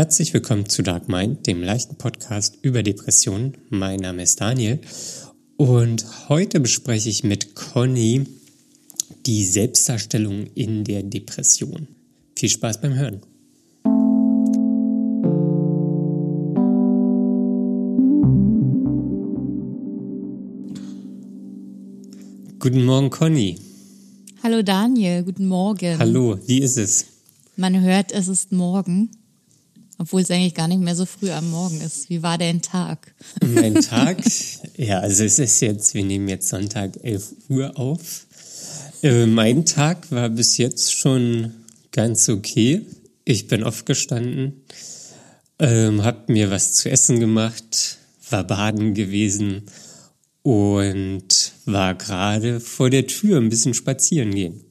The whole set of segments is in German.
Herzlich willkommen zu Dark Mind, dem leichten Podcast über Depressionen. Mein Name ist Daniel und heute bespreche ich mit Conny die Selbstdarstellung in der Depression. Viel Spaß beim Hören. Guten Morgen, Conny. Hallo Daniel, guten Morgen. Hallo, wie ist es? Man hört, es ist morgen, obwohl es eigentlich gar nicht mehr so früh am Morgen ist. Wie war dein Tag? Mein Tag? ja, also es ist jetzt, wir nehmen jetzt Sonntag 11 Uhr auf. Äh, mein Tag war bis jetzt schon ganz okay. Ich bin aufgestanden, ähm, hab mir was zu essen gemacht, war baden gewesen und war gerade vor der Tür ein bisschen spazieren gehen.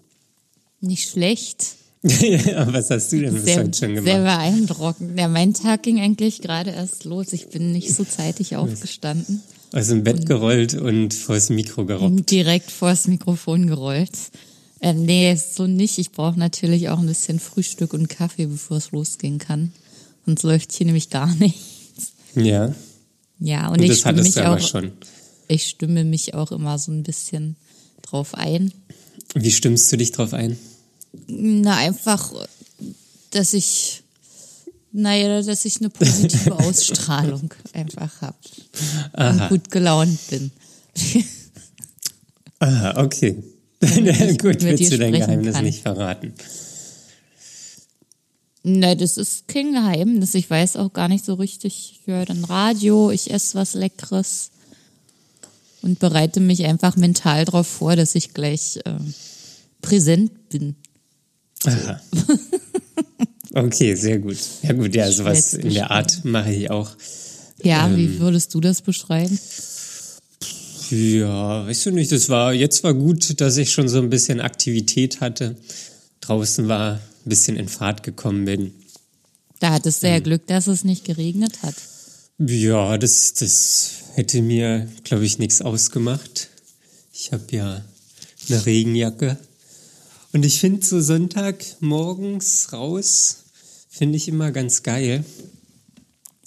Nicht schlecht. ja, was hast du denn bis Sehr, heute schon gemacht? sehr beeindruckend. Ja, mein Tag ging eigentlich gerade erst los. Ich bin nicht so zeitig aufgestanden. Aus dem Bett gerollt und vors Mikro gerobbt. Direkt vors Mikrofon gerollt. Ähm, nee, so nicht. Ich brauche natürlich auch ein bisschen Frühstück und Kaffee, bevor es losgehen kann. Sonst läuft hier nämlich gar nichts. Ja, Ja, und, und ich das stimme mich auch, schon. ich stimme mich auch immer so ein bisschen drauf ein. Wie stimmst du dich drauf ein? Na, einfach, dass ich, naja, dass ich eine positive Ausstrahlung einfach habe und gut gelaunt bin. Aha, okay. Gut, willst du dein Geheimnis kann. nicht verraten? Na, das ist kein Geheimnis. Ich weiß auch gar nicht so richtig. Ich höre dann Radio, ich esse was Leckeres und bereite mich einfach mental darauf vor, dass ich gleich äh, präsent bin. Aha. Okay, sehr gut. Ja gut, ja, sowas in der Art mache ich auch. Ja, Ähm. wie würdest du das beschreiben? Ja, weißt du nicht, das war, jetzt war gut, dass ich schon so ein bisschen Aktivität hatte. Draußen war, ein bisschen in Fahrt gekommen bin. Da hattest du Ähm. ja Glück, dass es nicht geregnet hat. Ja, das, das hätte mir, glaube ich, nichts ausgemacht. Ich habe ja eine Regenjacke. Und ich finde so Sonntag morgens raus, finde ich immer ganz geil.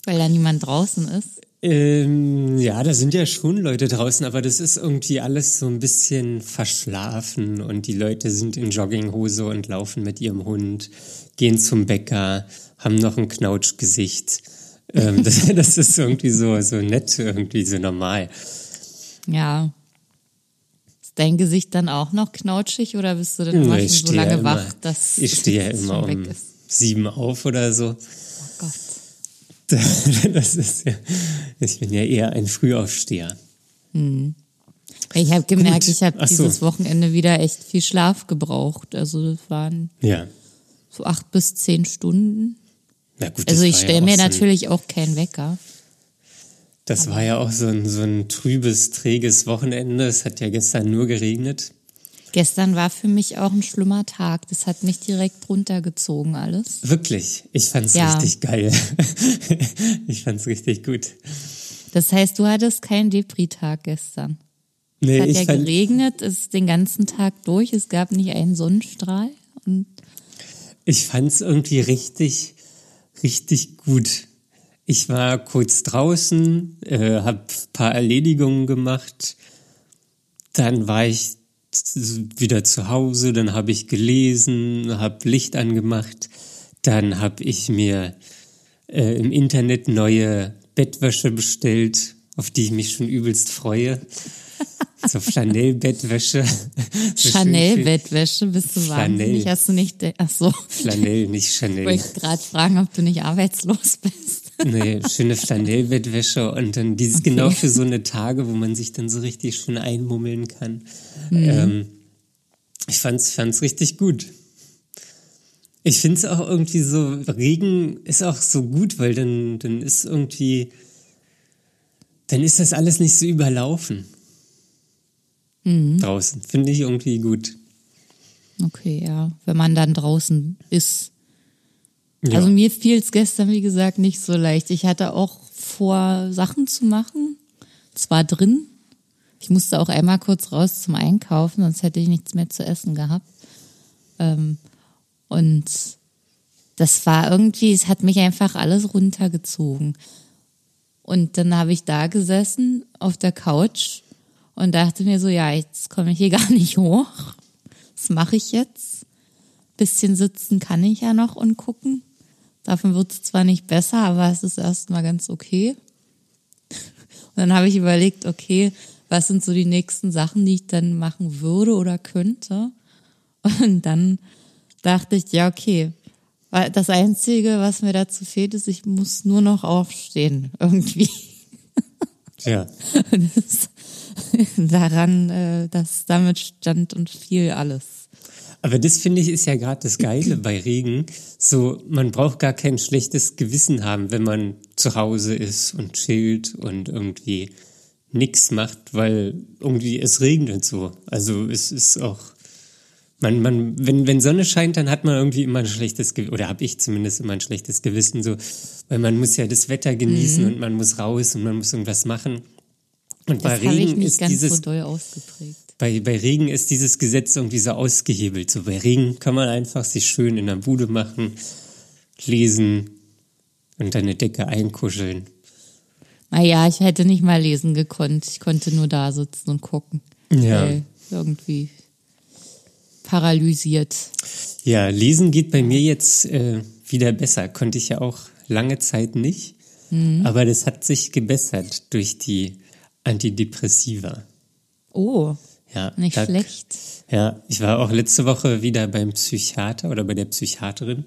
Weil da niemand draußen ist. Ähm, ja, da sind ja schon Leute draußen, aber das ist irgendwie alles so ein bisschen verschlafen und die Leute sind in Jogginghose und laufen mit ihrem Hund, gehen zum Bäcker, haben noch ein Knautschgesicht. Ähm, das, das ist irgendwie so, so nett, irgendwie so normal. Ja. Ist dein Gesicht dann auch noch knautschig oder bist du dann Nee, so stehe ja lange immer, wach, dass ich stehe ja immer um sieben auf oder so. Oh Gott. Das ist ja, ich bin ja eher ein Frühaufsteher. Ich habe gemerkt, Gut. ich habe so. dieses Wochenende wieder echt viel Schlaf gebraucht. Also das waren Ja. so acht bis zehn Stunden. Gut, Also ich ja stelle auch mir so natürlich auch keinen Wecker. Das war ja auch so ein, so ein trübes, träges Wochenende. Es hat ja gestern nur geregnet. Gestern war für mich auch ein schlimmer Tag. Das hat mich direkt runtergezogen alles. Wirklich, ich fand's Ja. richtig geil. ich fand's richtig gut. Das heißt, du hattest keinen Depri-Tag gestern. Nee, Es hat ich ja fand, geregnet, es ist den ganzen Tag durch, es gab nicht einen Sonnenstrahl. Und ich fand's irgendwie richtig, richtig gut. Ich war kurz draußen, äh, hab paar Erledigungen gemacht. Dann war ich wieder zu Hause, dann habe ich gelesen, habe Licht angemacht. Dann habe ich mir äh, im Internet neue Bettwäsche bestellt, auf die ich mich schon übelst freue. So Flanell-Bettwäsche. So Chanel-Bettwäsche, bist du wahnsinnig? Hast du nicht, ach so, Flanell, nicht ich Chanel. wollte gerade fragen, ob du nicht arbeitslos bist. Nee, schöne Flanellbettwäsche und dann dieses genau für so eine Tage, wo man sich dann so richtig schön einmummeln kann. Ähm, ich fand's, fand's richtig gut. Ich find's auch irgendwie so, Regen ist auch so gut, weil dann, dann ist irgendwie, dann ist das alles nicht so überlaufen. Draußen. Finde ich irgendwie gut. Okay, ja, wenn man dann draußen ist. Ja. Also mir fiel es gestern, wie gesagt, nicht so leicht. Ich hatte auch vor, Sachen zu machen. Zwar drin. Ich musste auch einmal kurz raus zum Einkaufen, sonst hätte ich nichts mehr zu essen gehabt. Ähm, und das war irgendwie, es hat mich einfach alles runtergezogen. Und dann habe ich da gesessen auf der Couch und dachte mir so, ja, jetzt komme ich hier gar nicht hoch. Was mache ich jetzt? Bisschen sitzen kann ich ja noch und gucken. Davon wird es zwar nicht besser, aber es ist erstmal ganz okay. Und dann habe ich überlegt, okay, was sind so die nächsten Sachen, die ich dann machen würde oder könnte? Und dann dachte ich, ja, okay, das Einzige, was mir dazu fehlt, ist, ich muss nur noch aufstehen, irgendwie. Ja. Das, daran, äh, dass damit stand und fiel alles. Aber das finde ich ist ja gerade das Geile bei Regen. So, man braucht gar kein schlechtes Gewissen haben, wenn man zu Hause ist und chillt und irgendwie nichts macht, weil irgendwie es regnet so. Also es ist auch, man, man, wenn, wenn Sonne scheint, dann hat man irgendwie immer ein schlechtes Gewissen, oder habe ich zumindest immer ein schlechtes Gewissen, so, weil man muss ja das Wetter genießen mhm. und man muss raus und man muss irgendwas machen. Und das bei Regen ich nicht ist ganz dieses, so doll ausgeprägt. Bei, bei Regen ist dieses Gesetz irgendwie so ausgehebelt. So bei Regen kann man einfach sich schön in der Bude machen, lesen und eine Decke einkuscheln. Naja, ich hätte nicht mal lesen gekonnt. Ich konnte nur da sitzen und gucken. Ja. Irgendwie paralysiert. Ja, lesen geht bei mir jetzt äh, wieder besser. Konnte ich ja auch lange Zeit nicht. Mhm. Aber das hat sich gebessert durch die Antidepressiva. Oh, Ja, nicht da- schlecht. Ja, ich war auch letzte Woche wieder beim Psychiater oder bei der Psychiaterin.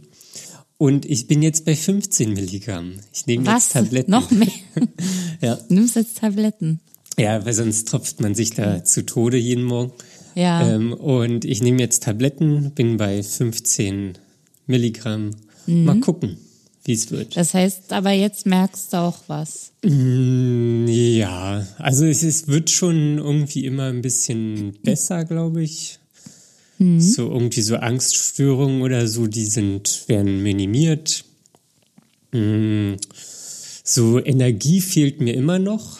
Und ich bin jetzt bei 15 Milligramm. Ich nehme Was? jetzt Tabletten. Noch mehr? Ja. Du nimmst jetzt Tabletten. ja, weil sonst tropft man sich da zu Tode jeden Morgen. Ja. Ähm, und ich nehme jetzt Tabletten, bin bei 15 Milligramm. Mhm. Mal gucken, wie es wird. Das heißt, aber jetzt merkst du auch was. Mm, Ja, also es ist, wird schon irgendwie immer ein bisschen besser, glaube ich. So irgendwie so Angststörungen oder so, die sind, werden minimiert. Mm, So Energie fehlt mir immer noch.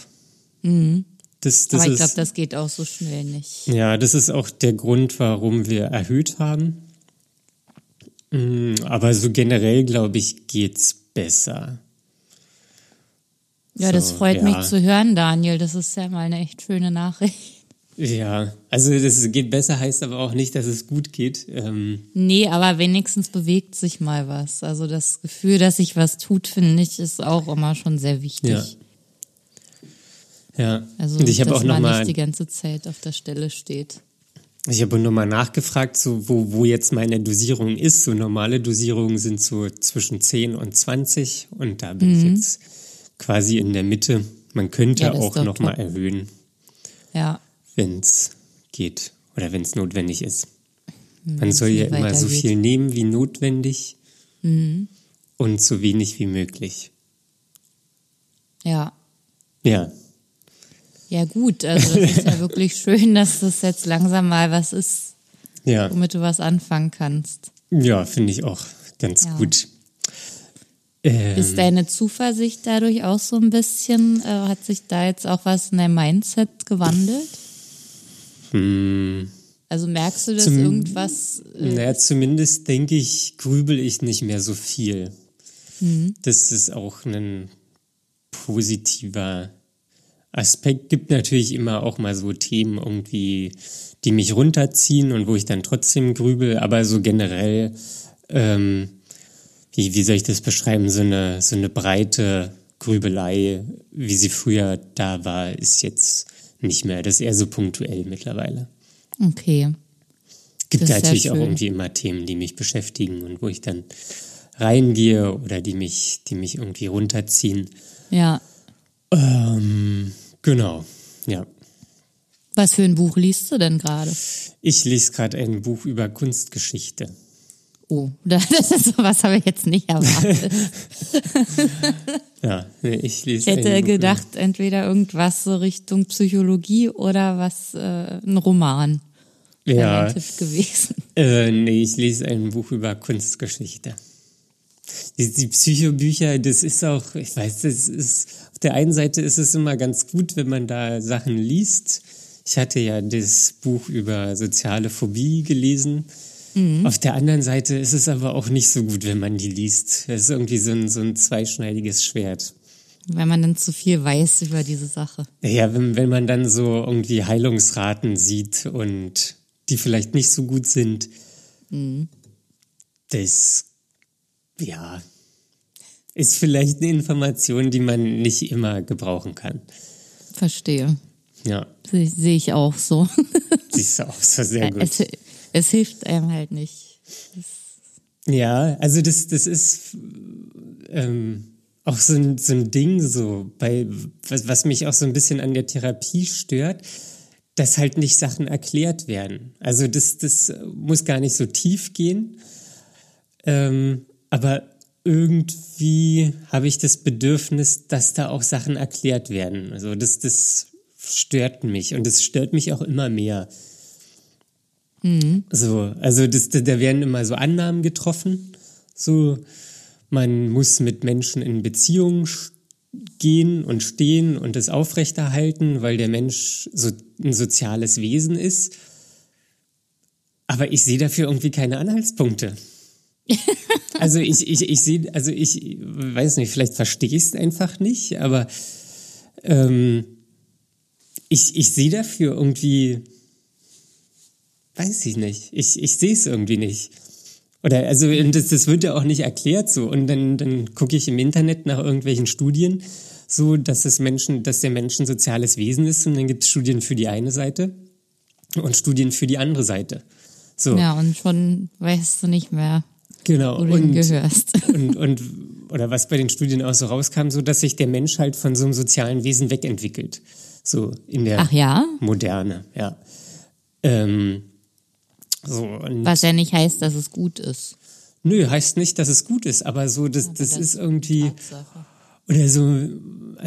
Das, das aber ich glaube, das geht auch so schnell nicht. ja, das ist auch der Grund, warum wir erhöht haben. Mm, Aber so generell, glaube ich, geht's besser. Ja, das So, freut ja. mich zu hören, Daniel. Das ist ja mal eine echt schöne Nachricht. Ja, also das geht besser heißt aber auch nicht, dass es gut geht. Ähm, Nee, aber wenigstens bewegt sich mal was. Also das Gefühl, dass sich was tut, finde ich, ist auch immer schon sehr wichtig. Ja. ja. Also, und ich habe auch noch man mal, nicht die ganze Zeit auf der Stelle steht. Ich habe noch mal nachgefragt, so wo wo jetzt meine Dosierung ist. So normale Dosierungen sind so zwischen 10 und 20 und da bin ich jetzt quasi in der Mitte. Man könnte Mhm. Ja, auch doch noch mal top. erhöhen, Ja, wenn es geht oder wenn es notwendig ist. Man wenn's soll ja immer so viel nehmen wie notwendig Mhm. und so wenig wie möglich. ja. Ja, Ja gut, also das ist ja wirklich schön, dass das jetzt langsam mal was ist, ja. womit du was anfangen kannst. Ja, finde ich auch ganz Ja. gut. Ähm, Ist deine Zuversicht dadurch auch so ein bisschen, äh, hat sich da jetzt auch was in deinem Mindset gewandelt? hm, Also merkst du, dass Zum- irgendwas, äh, naja, zumindest denke ich, grübel ich nicht mehr so viel. Mhm. Das ist auch ein positiver Aspekt. Gibt natürlich immer auch mal so Themen irgendwie, die mich runterziehen und wo ich dann trotzdem grübel, aber so generell, ähm, wie, wie soll ich das beschreiben, so eine, so eine breite Grübelei, wie sie früher da war, ist jetzt nicht mehr. Das ist eher so punktuell mittlerweile. okay. Gibt natürlich auch irgendwie immer Themen, die mich beschäftigen und wo ich dann reingehe oder die mich, die mich irgendwie runterziehen. Ja. Ähm, genau, ja. Was für ein Buch liest du denn gerade? Ich lese gerade ein Buch über Kunstgeschichte. Oh, das ist sowas habe ich jetzt nicht erwartet. Ja, nee, ich lese Ich hätte ein Buch gedacht, entweder irgendwas so Richtung Psychologie oder was, äh, ein Roman. Ja, ein Tipp gewesen. äh, nee, ich lese ein Buch über Kunstgeschichte. Die, die Psychobücher, das ist auch, ich weiß, das ist, auf der einen Seite ist es immer ganz gut, wenn man da Sachen liest. Ich hatte ja das Buch über soziale Phobie gelesen. Auf der anderen Seite ist es aber auch nicht so gut, wenn man die liest. Es ist irgendwie so ein, so ein zweischneidiges Schwert. Wenn man dann zu viel weiß über diese Sache. Ja, wenn, wenn man dann so irgendwie Heilungsraten sieht und die vielleicht nicht so gut sind, das, ja, ist vielleicht eine Information, die man nicht immer gebrauchen kann. Verstehe. Ja, Sehe seh ich auch so. die ist auch so sehr gut. es, es hilft einem halt nicht. Ja, also das, das ist ähm, auch so ein, so ein Ding, so bei was, was mich auch so ein bisschen an der Therapie stört, dass halt nicht Sachen erklärt werden. Also das, das muss gar nicht so tief gehen, ähm, aber irgendwie habe ich das Bedürfnis, dass da auch Sachen erklärt werden. Also das, das stört mich und das stört mich auch immer mehr. So, also das, da werden immer so Annahmen getroffen. So, man muss mit Menschen in Beziehung gehen und stehen und das aufrechterhalten, weil der Mensch so ein soziales Wesen ist. Aber ich sehe dafür irgendwie keine Anhaltspunkte. Also ich, ich, ich sehe, also ich weiß nicht, vielleicht verstehe ich es einfach nicht, aber ähm, ich, ich sehe dafür irgendwie, weiß ich nicht, ich, ich sehe es irgendwie nicht. Oder also das, das wird ja auch nicht erklärt so. Und dann, dann gucke ich im Internet nach irgendwelchen Studien, so dass das Menschen, dass der Mensch ein soziales Wesen ist und dann gibt es Studien für die eine Seite und Studien für die andere Seite. So, Ja, und schon weißt du nicht mehr, genau. wo du Und, hingehörst. und, und oder was bei den Studien auch so rauskam, so dass sich der Mensch halt von so einem sozialen Wesen wegentwickelt. So in der Ach ja? Moderne, ja. Ähm, so, Was ja nicht heißt, dass es gut ist. nö, heißt nicht, dass es gut ist, aber so, das, das das ist irgendwie, Tatsache. oder so,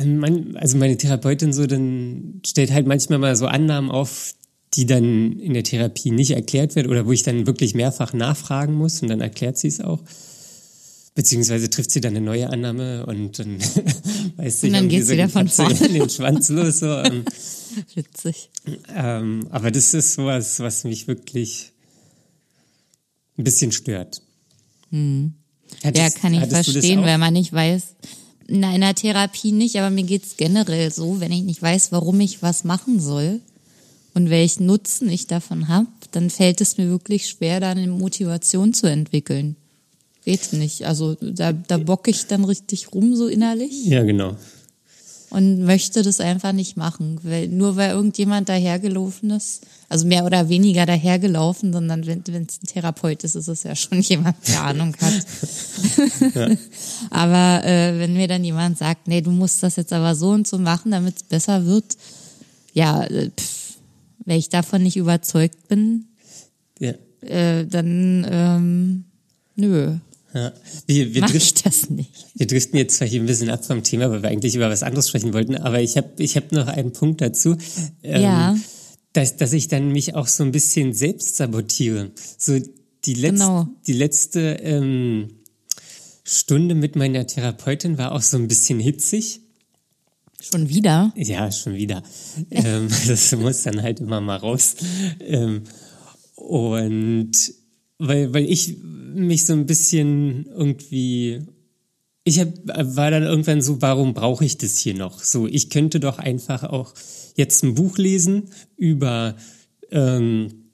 Mann- also meine Therapeutin so, dann stellt halt manchmal mal so Annahmen auf, die dann in der Therapie nicht erklärt wird oder wo ich dann wirklich mehrfach nachfragen muss und dann erklärt sie es auch. Beziehungsweise trifft sie dann eine neue Annahme und dann weiß sie Und dann geht's so wieder von vorne. in den Schwanz los. So. ähm, Witzig. Ähm, aber das ist sowas, was mich wirklich ein bisschen stört. Ja, Hattest- kann ich verstehen, weil man nicht weiß, in einer Therapie nicht, aber mir geht's generell so, wenn ich nicht weiß, warum ich was machen soll und welchen Nutzen ich davon habe, dann fällt es mir wirklich schwer, da eine Motivation zu entwickeln. Geht nicht. Also da, da bock ich dann richtig rum so innerlich Ja, genau. und möchte das einfach nicht machen. Weil, nur weil irgendjemand dahergelaufen ist, also mehr oder weniger dahergelaufen, sondern wenn es ein Therapeut ist, ist es ja schon jemand, der Ahnung hat. aber äh, wenn mir dann jemand sagt, nee, du musst das jetzt aber so und so machen, damit es besser wird, ja, äh, pff, wenn ich davon nicht überzeugt bin, Ja. äh, dann ähm, nö, Ja. Wir, wir, mach ich das nicht. wir driften jetzt zwar hier ein bisschen ab vom Thema, weil wir eigentlich über was anderes sprechen wollten, aber ich habe ich hab noch einen Punkt dazu. Ähm, Ja. Dass, dass ich dann mich auch so ein bisschen selbst sabotiere. So die letzte, Genau. die letzte ähm, Stunde mit meiner Therapeutin war auch so ein bisschen hitzig. Schon wieder? Ja, schon wieder. ähm, das muss dann halt immer mal raus. Ähm, und weil, weil ich mich so ein bisschen irgendwie. Ich hab, war dann irgendwann so, warum brauche ich das hier noch? So, ich könnte doch einfach auch jetzt ein Buch lesen über, ähm,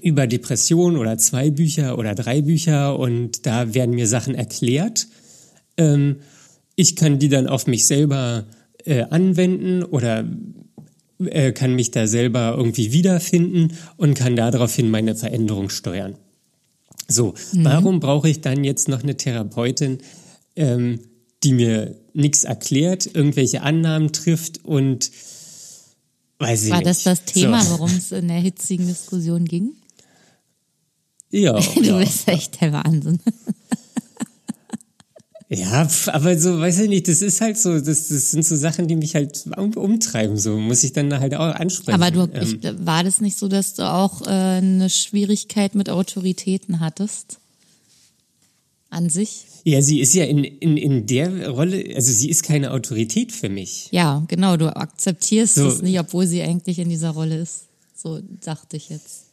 über Depression oder zwei Bücher oder drei Bücher und da werden mir Sachen erklärt. Ähm, ich kann die dann auf mich selber äh, anwenden oder äh, kann mich da selber irgendwie wiederfinden und kann daraufhin meine Veränderung steuern. So, warum brauche ich dann jetzt noch eine Therapeutin, ähm, die mir nichts erklärt, irgendwelche Annahmen trifft und weiß ich War nicht. das das Thema, So. worum es in der hitzigen Diskussion ging? Ja, Du ja. bist echt der Wahnsinn. Ja, aber so, weiß ich nicht, das ist halt so, das, das sind so Sachen, die mich halt um, umtreiben, so muss ich dann halt auch ansprechen. Aber du, ähm, ich, war das nicht so, dass du auch äh, eine Schwierigkeit mit Autoritäten hattest? An sich? ja, sie ist ja in, in, in der Rolle, also sie ist keine Autorität für mich. Ja, genau, du akzeptierst So. es nicht, obwohl sie eigentlich in dieser Rolle ist. So dachte ich jetzt.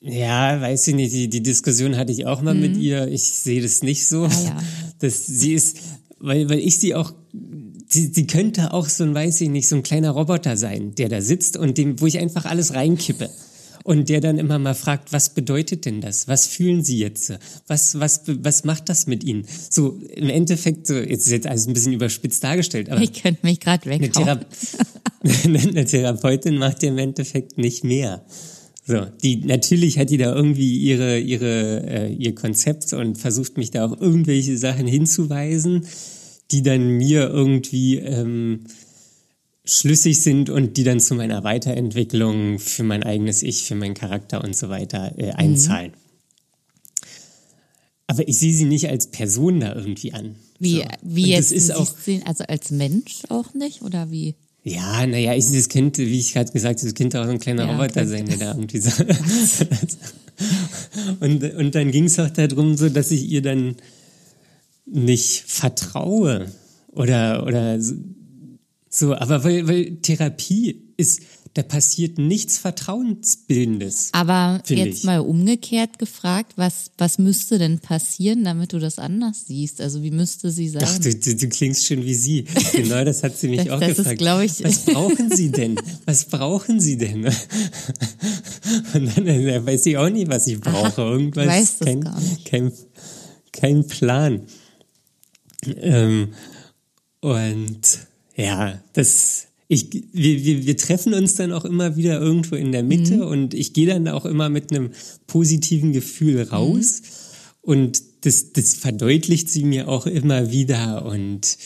Ja, weiß ich nicht. Die, die Diskussion hatte ich auch mal mhm. mit ihr. Ich sehe das nicht so. Ah, ja. dass sie ist, weil, weil ich sie auch, sie, sie könnte auch so ein, weiß ich nicht, so ein kleiner Roboter sein, der da sitzt und dem, wo ich einfach alles reinkippe und der dann immer mal fragt, was bedeutet denn das? Was fühlen Sie jetzt? Was, was, was macht das mit Ihnen? So im Endeffekt, so, jetzt ist jetzt alles ein bisschen überspitzt dargestellt, aber. Ich könnte mich gerade weg. Eine, Thera eine Therapeutin macht ja im Endeffekt nicht mehr. So, die natürlich hat die da irgendwie ihre ihre äh, ihr Konzept und versucht mich da auf irgendwelche Sachen hinzuweisen, die dann mir irgendwie ähm, schlüssig sind und die dann zu meiner Weiterentwicklung für mein eigenes Ich, für meinen Charakter und so weiter äh, einzahlen. Mhm. Aber ich sehe sie nicht als Person da irgendwie an. Wie, so. wie jetzt ist auch, sehen, also als Mensch auch nicht oder wie? Ja, naja, ich, das Kind, wie ich gerade gesagt habe, das Kind auch so ein kleiner ja, Roboter sein, der da irgendwie so. und, und dann ging es auch darum, so, dass ich ihr dann nicht vertraue oder, oder so, aber weil, weil Therapie ist, da passiert nichts Vertrauensbildendes. Aber jetzt ich. mal umgekehrt gefragt, was, was müsste denn passieren, damit du das anders siehst? Also wie müsste sie sein? Ach, du, du, du klingst schon wie sie. Genau, das hat sie mich das, auch das gefragt. Ist, ich was brauchen sie denn? Was brauchen sie denn? Und dann, dann weiß ich auch nicht, was ich brauche. Irgendwas, Aha, weiß kein, gar nicht. Kein, kein Plan. Ähm, und ja, das, ich, wir, wir, wir treffen uns dann auch immer wieder irgendwo in der Mitte mhm. und ich gehe dann auch immer mit einem positiven Gefühl raus. Mhm. Und das, das verdeutlicht sie mir auch immer wieder. Und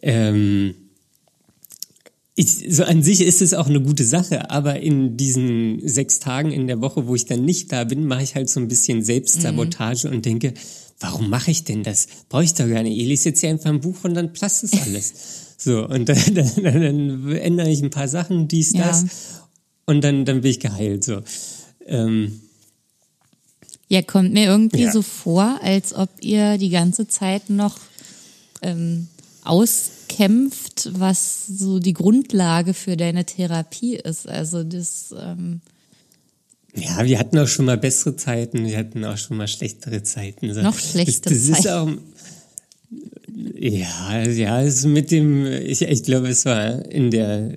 ähm, ich, so an sich ist es auch eine gute Sache, aber in diesen sechs Tagen in der Woche, wo ich dann nicht da bin, mache ich halt so ein bisschen Selbstsabotage mhm. und denke, warum mache ich denn das? Brauche ich doch gar nicht. Ich lese jetzt hier einfach ein Buch und dann passt es alles. So, und dann, dann, dann ändere ich ein paar Sachen, dies, ja. das, und dann, dann bin ich geheilt. So. Ähm, ja, kommt mir irgendwie ja. so vor, als ob ihr die ganze Zeit noch ähm, auskämpft, was so die Grundlage für deine Therapie ist. Also das. Ähm ja, wir hatten auch schon mal bessere Zeiten, wir hatten auch schon mal schlechtere Zeiten. So. Noch schlechtere das, das Zeiten. Ja, ja, es mit dem, ich, ich glaube, es war in der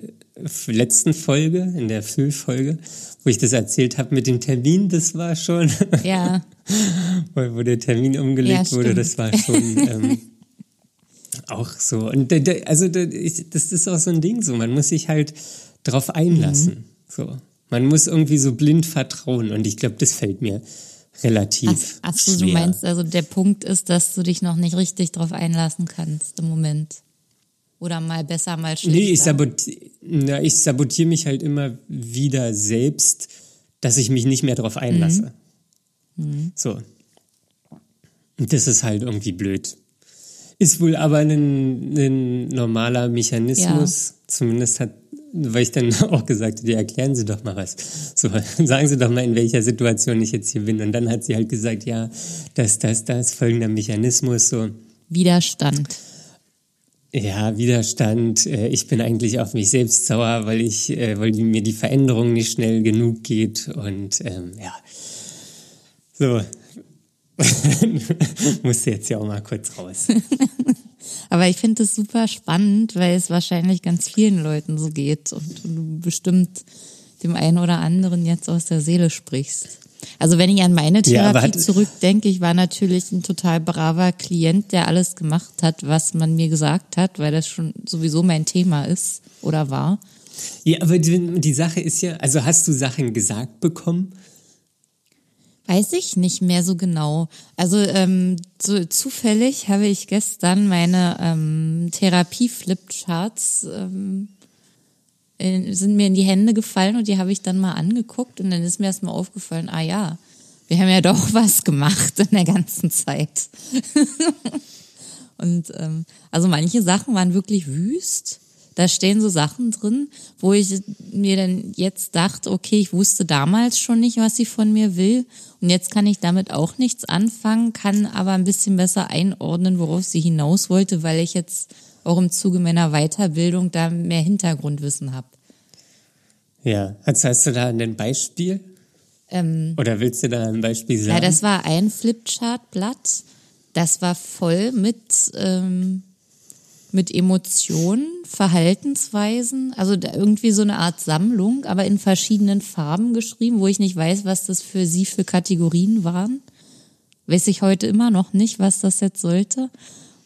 letzten Folge, in der Füllfolge, wo ich das erzählt habe mit dem Termin, das war schon. Ja. wo, wo der Termin umgelegt ja, wurde, das war schon ähm, auch so. Und also das ist auch so ein Ding so, man muss sich halt drauf einlassen. Mhm. So. Man muss irgendwie so blind vertrauen und ich glaube, das fällt mir relativ. Ach, so, du meinst also, der Punkt ist, dass du dich noch nicht richtig drauf einlassen kannst im Moment. Oder mal besser, mal schlechter. Nee, ich, sabotiere, ich sabotiere mich halt immer wieder selbst, dass ich mich nicht mehr drauf einlasse. Mhm. Mhm. So. Und das ist halt irgendwie blöd. Ist wohl aber ein, ein normaler Mechanismus. Ja. Zumindest hat weil ich dann auch gesagt habe, erklären Sie doch mal was. So, sagen Sie doch mal, in welcher Situation ich jetzt hier bin. Und dann hat sie halt gesagt, ja, das, das, das, folgender Mechanismus, so. Widerstand. Ja, Widerstand. Äh, ich bin eigentlich auf mich selbst sauer, weil ich, äh, weil mir die Veränderung nicht schnell genug geht. Und ähm, ja, so. Musste jetzt ja auch mal kurz raus. Aber ich finde es super spannend, weil es wahrscheinlich ganz vielen Leuten so geht und du bestimmt dem einen oder anderen jetzt aus der Seele sprichst. Also wenn ich an meine Therapie ja, zurückdenke, ich war natürlich ein total braver Klient, der alles gemacht hat, was man mir gesagt hat, weil das schon sowieso mein Thema ist oder war. Ja, aber die, die Sache ist ja, also hast du Sachen gesagt bekommen, Weiß ich nicht mehr so genau. Also ähm, so zufällig habe ich gestern meine ähm, Therapie-Flipcharts ähm, sind mir in die Hände gefallen und die habe ich dann mal angeguckt und dann ist mir erstmal aufgefallen, ah ja, wir haben ja doch was gemacht in der ganzen Zeit. und ähm, also manche Sachen waren wirklich wüst da stehen so Sachen drin, wo ich mir dann jetzt dachte, okay, ich wusste damals schon nicht, was sie von mir will. Und jetzt kann ich damit auch nichts anfangen, kann aber ein bisschen besser einordnen, worauf sie hinaus wollte, weil ich jetzt auch im Zuge meiner Weiterbildung da mehr Hintergrundwissen habe. Ja, also hast du da ein Beispiel? Ähm, Oder willst du da ein Beispiel sagen? ja, das war ein Flipchart-Blatt. Das war voll mit, ähm, mit Emotionen, Verhaltensweisen, also irgendwie so eine Art Sammlung, aber in verschiedenen Farben geschrieben, wo ich nicht weiß, was das für sie für Kategorien waren. Weiß ich heute immer noch nicht, was das jetzt sollte.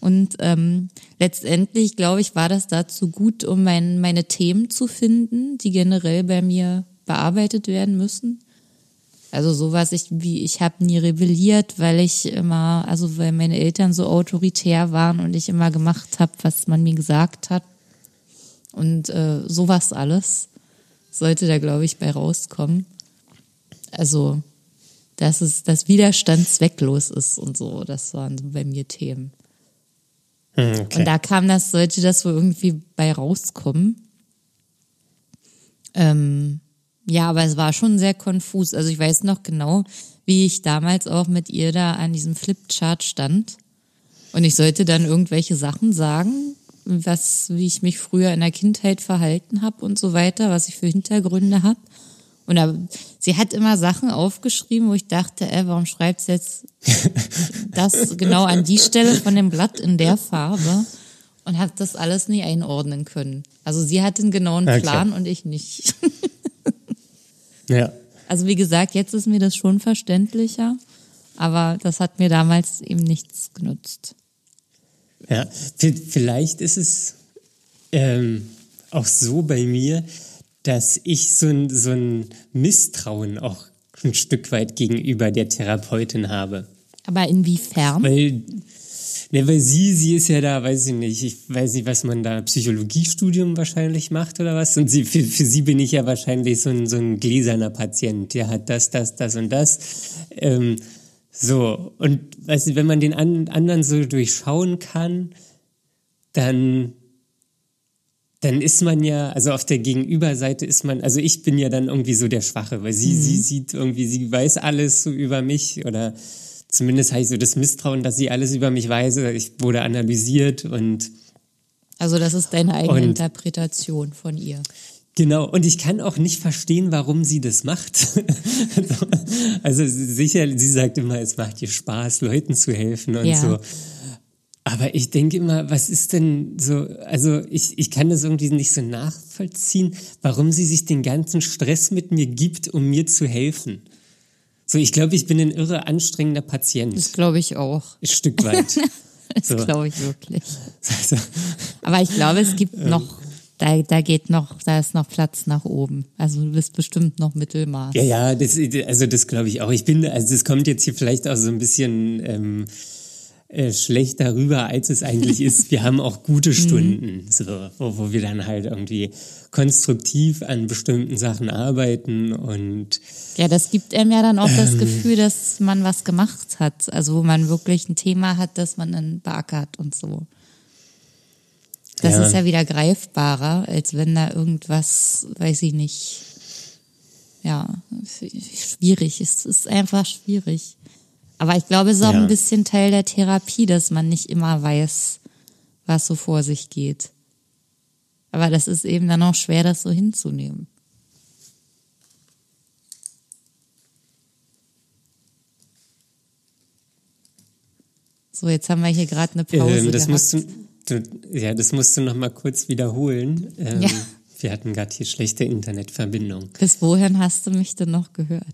Und ähm, letztendlich, glaube ich, war das dazu gut, um mein, meine Themen zu finden, die generell bei mir bearbeitet werden müssen. Also sowas ich wie ich habe nie rebelliert, weil ich immer also weil meine Eltern so autoritär waren und ich immer gemacht habe, was man mir gesagt hat. Und äh, sowas alles sollte da glaube ich bei rauskommen. Also dass es das Widerstand zwecklos ist und so, das waren so bei mir Themen. Hm, okay. Und da kam das, sollte das wohl irgendwie bei rauskommen. Ähm, ja, aber es war schon sehr konfus. Also ich weiß noch genau, wie ich damals auch mit ihr da an diesem Flipchart stand. Und ich sollte dann irgendwelche Sachen sagen, was, wie ich mich früher in der Kindheit verhalten habe und so weiter, was ich für Hintergründe habe. Und da, sie hat immer Sachen aufgeschrieben, wo ich dachte, ey, warum schreibt sie jetzt das genau an die Stelle von dem Blatt in der Farbe? Und hat das alles nie einordnen können. Also sie hat einen genauen Okay. Plan und ich nicht. ja. Also wie gesagt, jetzt ist mir das schon verständlicher, aber das hat mir damals eben nichts genutzt. Ja, vielleicht ist es ähm, auch so bei mir, dass ich so ein, so ein Misstrauen auch ein Stück weit gegenüber der Therapeutin habe. Aber inwiefern? Weil, ne, weil sie, sie ist ja da, weiß ich nicht, ich weiß nicht, was man da, Psychologiestudium wahrscheinlich macht oder was. Und sie, für, für sie bin ich ja wahrscheinlich so ein, so ein gläserner Patient. Der hat das, das, das und das. Ähm, so, und weißt du, wenn man den an, anderen so durchschauen kann, dann, dann ist man ja, also auf der Gegenüberseite ist man, also ich bin ja dann irgendwie so der Schwache, weil sie, sie sieht irgendwie, sie weiß alles so über mich oder zumindest habe ich so das Misstrauen, dass sie alles über mich weiß. Ich wurde analysiert und Also das ist deine eigene Interpretation von ihr. Genau, und ich kann auch nicht verstehen, warum sie das macht. also sicher, sie sagt immer, es macht ihr Spaß, Leuten zu helfen und Ja. so. Aber ich denke immer, was ist denn so, also ich, ich kann das irgendwie nicht so nachvollziehen, warum sie sich den ganzen Stress mit mir gibt, um mir zu helfen. So, ich glaube, ich bin ein irre anstrengender Patient. Das glaube ich auch. Ein Stück weit. Das So. glaube ich wirklich. Also, Aber ich glaube, es gibt noch, da, da geht noch, da ist noch Platz nach oben. Also du bist bestimmt noch Mittelmaß. Ja, ja, das, also das glaube ich auch. Ich bin, also das kommt jetzt hier vielleicht auch so ein bisschen ähm, äh, schlecht darüber, als es eigentlich ist. Wir haben auch gute Stunden, so, wo, wo wir dann halt irgendwie konstruktiv an bestimmten Sachen arbeiten und Ja, das gibt einem ja dann auch das Ähm. Gefühl, dass man was gemacht hat. Also wo man wirklich ein Thema hat, das man dann beackert und so. Das Ja. ist ja wieder greifbarer, als wenn da irgendwas, weiß ich nicht, ja, schwierig ist. Es ist einfach schwierig. Aber ich glaube, es ist auch Ja. ein bisschen Teil der Therapie, dass man nicht immer weiß, was so vor sich geht. Aber das ist eben dann auch schwer, das so hinzunehmen. So, jetzt haben wir hier gerade eine Pause. ähm, das gehabt. musst du, du, ja, das musst du noch mal kurz wiederholen. Ähm, Ja. Wir hatten gerade hier schlechte Internetverbindung. Bis wohin hast du mich denn noch gehört?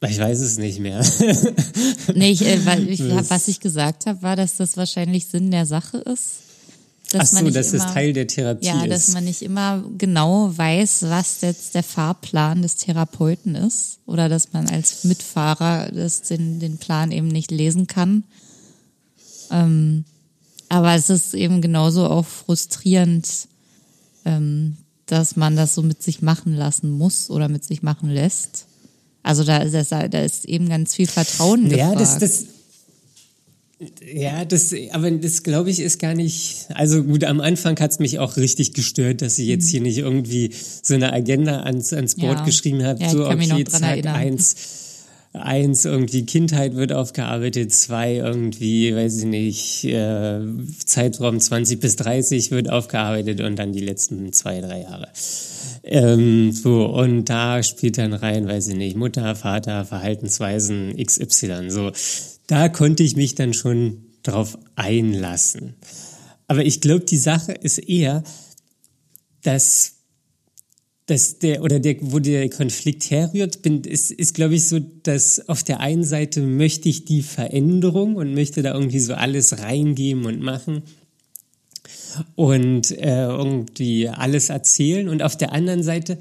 Ich weiß es nicht mehr. Nee, ich, äh, weil ich, was ich gesagt habe, war, dass das wahrscheinlich Sinn der Sache ist. Ach Dass man so, dass immer, das Teil der Therapie Ja, ist. dass man nicht immer genau weiß, was jetzt der Fahrplan des Therapeuten ist. Oder dass man als Mitfahrer das, den, den Plan eben nicht lesen kann. Ähm, aber es ist eben genauso auch frustrierend, ähm, dass man das so mit sich machen lassen muss oder mit sich machen lässt. Also da, ist- da ist eben ganz viel Vertrauen Ja, gefragt. das, das, ja, das, aber das glaube ich ist gar nicht, also gut, am Anfang hat's mich auch richtig gestört, dass sie jetzt hier nicht irgendwie so eine Agenda ans, ans Board Mhm. Ja. geschrieben hat, Ja, ich so, kann mich noch okay, dran Tag erinnern. eins, eins irgendwie Kindheit wird aufgearbeitet, zwei irgendwie, weiß ich nicht, äh, Zeitraum 20 bis 30 wird aufgearbeitet und dann die letzten zwei, drei Jahre. Ähm, so, und da spielt dann rein, weiß ich nicht, Mutter, Vater, Verhaltensweisen XY. So, da konnte ich mich dann schon drauf einlassen. Aber ich glaube, die Sache ist eher, dass dass der oder der, wo der Konflikt herrührt, bin, ist, ist glaube ich so, dass auf der einen Seite möchte ich die Veränderung und möchte da irgendwie so alles reingeben und machen und äh, irgendwie alles erzählen und auf der anderen Seite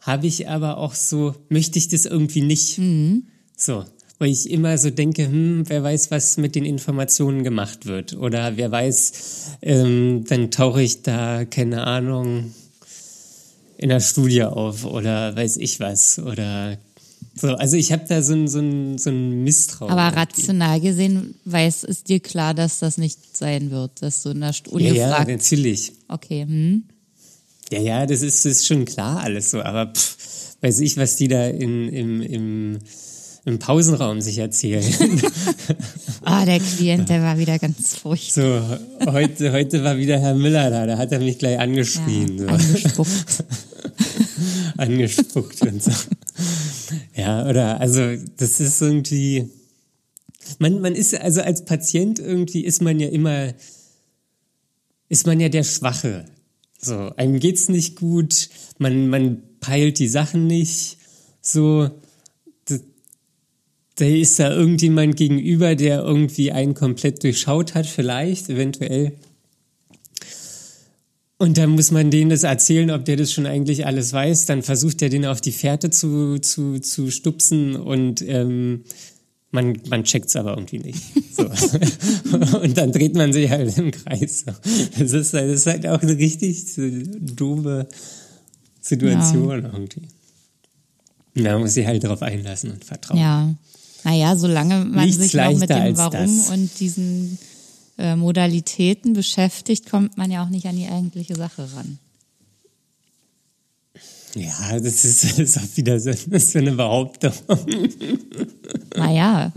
habe ich aber auch so, möchte ich das irgendwie nicht. Mhm. So, weil ich immer so denke, hm, wer weiß, was mit den Informationen gemacht wird oder wer weiß, ähm, dann tauche ich da, keine Ahnung, in der Studie auf oder weiß ich was oder so. Also ich habe da so ein, so, ein, so ein Misstrauen. Aber rational gesehen weiß es dir klar, dass das nicht sein wird, dass du in der Studie ja, ja, natürlich. Okay. Hm. Ja, ja, das ist, das ist schon klar alles so, aber pff, weiß ich, was die da in, im, im im Pausenraum sich erzählen. Ah, der Klient, der war wieder ganz furchtbar. So, heute, heute war wieder Herr Müller da, da hat er mich gleich angeschrien. Ja, so. Angespuckt. angespuckt und so. Ja, oder, also, das ist irgendwie, man, man ist, also als Patient irgendwie ist man ja immer, ist man ja der Schwache. So, einem geht's nicht gut, man, man peilt die Sachen nicht, so, da ist da irgendjemand gegenüber, der irgendwie einen komplett durchschaut hat, vielleicht, eventuell. Und dann muss man denen das erzählen, ob der das schon eigentlich alles weiß. Dann versucht er den auf die Fährte zu, zu, zu stupsen und ähm, man, man checkt es aber irgendwie nicht. So. und dann dreht man sich halt im Kreis. Das ist, das ist halt auch eine richtig doofe Situation ja. irgendwie. Da muss ich halt drauf einlassen und vertrauen. Ja. Naja, solange man Nichts sich noch mit dem Warum das. und diesen äh, Modalitäten beschäftigt, kommt man ja auch nicht an die eigentliche Sache ran. Ja, das ist, das ist auch wieder so, das ist eine Behauptung. Naja.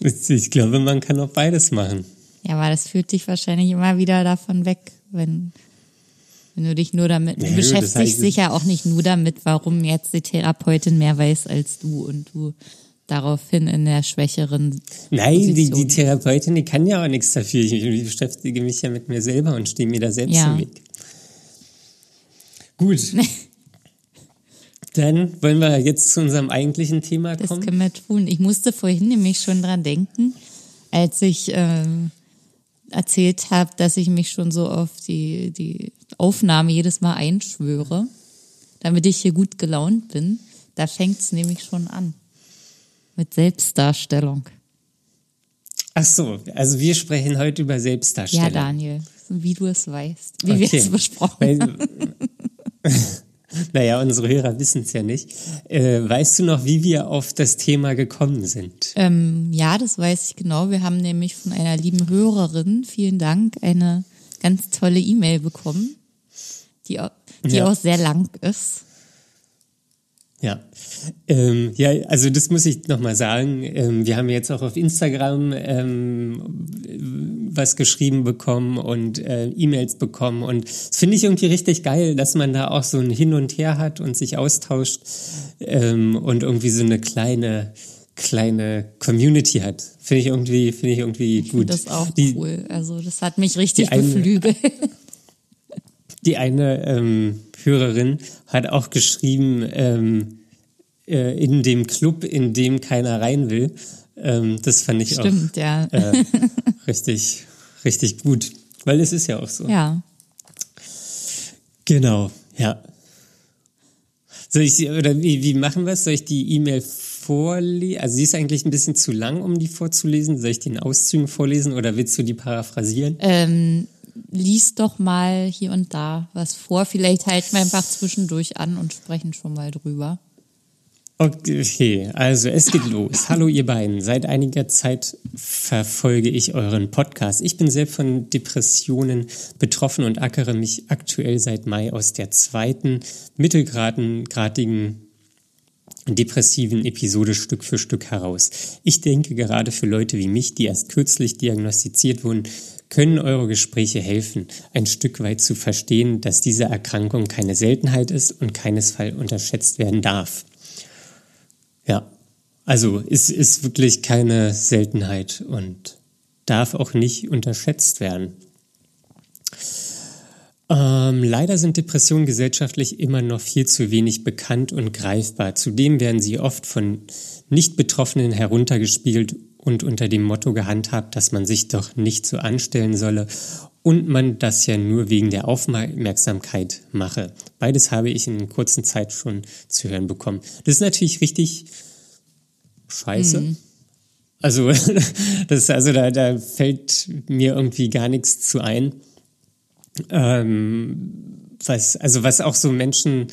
Ich glaube, man kann auch beides machen. Ja, aber das führt dich wahrscheinlich immer wieder davon weg, wenn wenn du dich nur damit ja, beschäftigst, heißt, sicher auch nicht nur damit, warum jetzt die Therapeutin mehr weiß als du und du daraufhin in der schwächeren. Nein, die, die Therapeutin, die kann ja auch nichts dafür. Ich, ich beschäftige mich ja mit mir selber und stehe mir da selbst ja. im Weg. Gut. Dann wollen wir jetzt zu unserem eigentlichen Thema kommen. Das können wir tun. Ich musste vorhin nämlich schon dran denken, als ich ähm, erzählt habe, dass ich mich schon so auf die, die Aufnahme jedes Mal einschwöre, damit ich hier gut gelaunt bin. Da fängt es nämlich schon an. Mit Selbstdarstellung. Ach so, also wir sprechen heute über Selbstdarstellung. Ja, Daniel, wie du es weißt, wie okay. wir es besprochen haben. Naja, unsere Hörer wissen es ja nicht. Äh, weißt du noch, wie wir auf das Thema gekommen sind? Ähm, ja, das weiß ich genau. Wir haben nämlich von einer lieben Hörerin, vielen Dank, eine ganz tolle E-Mail bekommen, die, die ja. auch sehr lang ist. Ja, ähm, ja, also das muss ich nochmal sagen. Ähm, wir haben jetzt auch auf Instagram ähm, was geschrieben bekommen und äh, E-Mails bekommen und das finde ich irgendwie richtig geil, dass man da auch so ein Hin und Her hat und sich austauscht ähm, und irgendwie so eine kleine kleine Community hat. Finde ich irgendwie, finde ich irgendwie ich gut. Das ist auch die, cool. Also das hat mich richtig beflügelt. Die eine ähm, Hörerin hat auch geschrieben, ähm, äh, in dem Club, in dem keiner rein will. Ähm, das fand ich Stimmt, auch ja. äh, richtig, richtig gut. Weil es ist ja auch so. Ja. Genau, ja. Soll ich sie, oder wie, wie machen wir es? Soll ich die E-Mail vorlesen? Also sie ist eigentlich ein bisschen zu lang, um die vorzulesen. Soll ich die in Auszügen vorlesen oder willst du die paraphrasieren? Ähm, lies doch mal hier und da was vor. Vielleicht halten wir einfach zwischendurch an und sprechen schon mal drüber. Okay, also es geht los. Hallo ihr beiden. Seit einiger Zeit verfolge ich euren Podcast. Ich bin selbst von Depressionen betroffen und ackere mich aktuell seit Mai aus der zweiten mittelgradigen depressiven Episode Stück für Stück heraus. Ich denke, gerade für Leute wie mich, die erst kürzlich diagnostiziert wurden, können eure Gespräche helfen, ein Stück weit zu verstehen, dass diese Erkrankung keine Seltenheit ist und keinesfalls unterschätzt werden darf. Also es ist wirklich keine Seltenheit und darf auch nicht unterschätzt werden. Ähm, leider sind Depressionen gesellschaftlich immer noch viel zu wenig bekannt und greifbar. Zudem werden sie oft von Nicht-Betroffenen heruntergespielt und unter dem Motto gehandhabt, dass man sich doch nicht so anstellen solle und man das ja nur wegen der Aufmerksamkeit mache. Beides habe ich in kurzer Zeit schon zu hören bekommen. Das ist natürlich richtig scheiße. Mhm. Also, das, also da, da fällt mir irgendwie gar nichts zu ein. Ähm, was, also was auch so Menschen,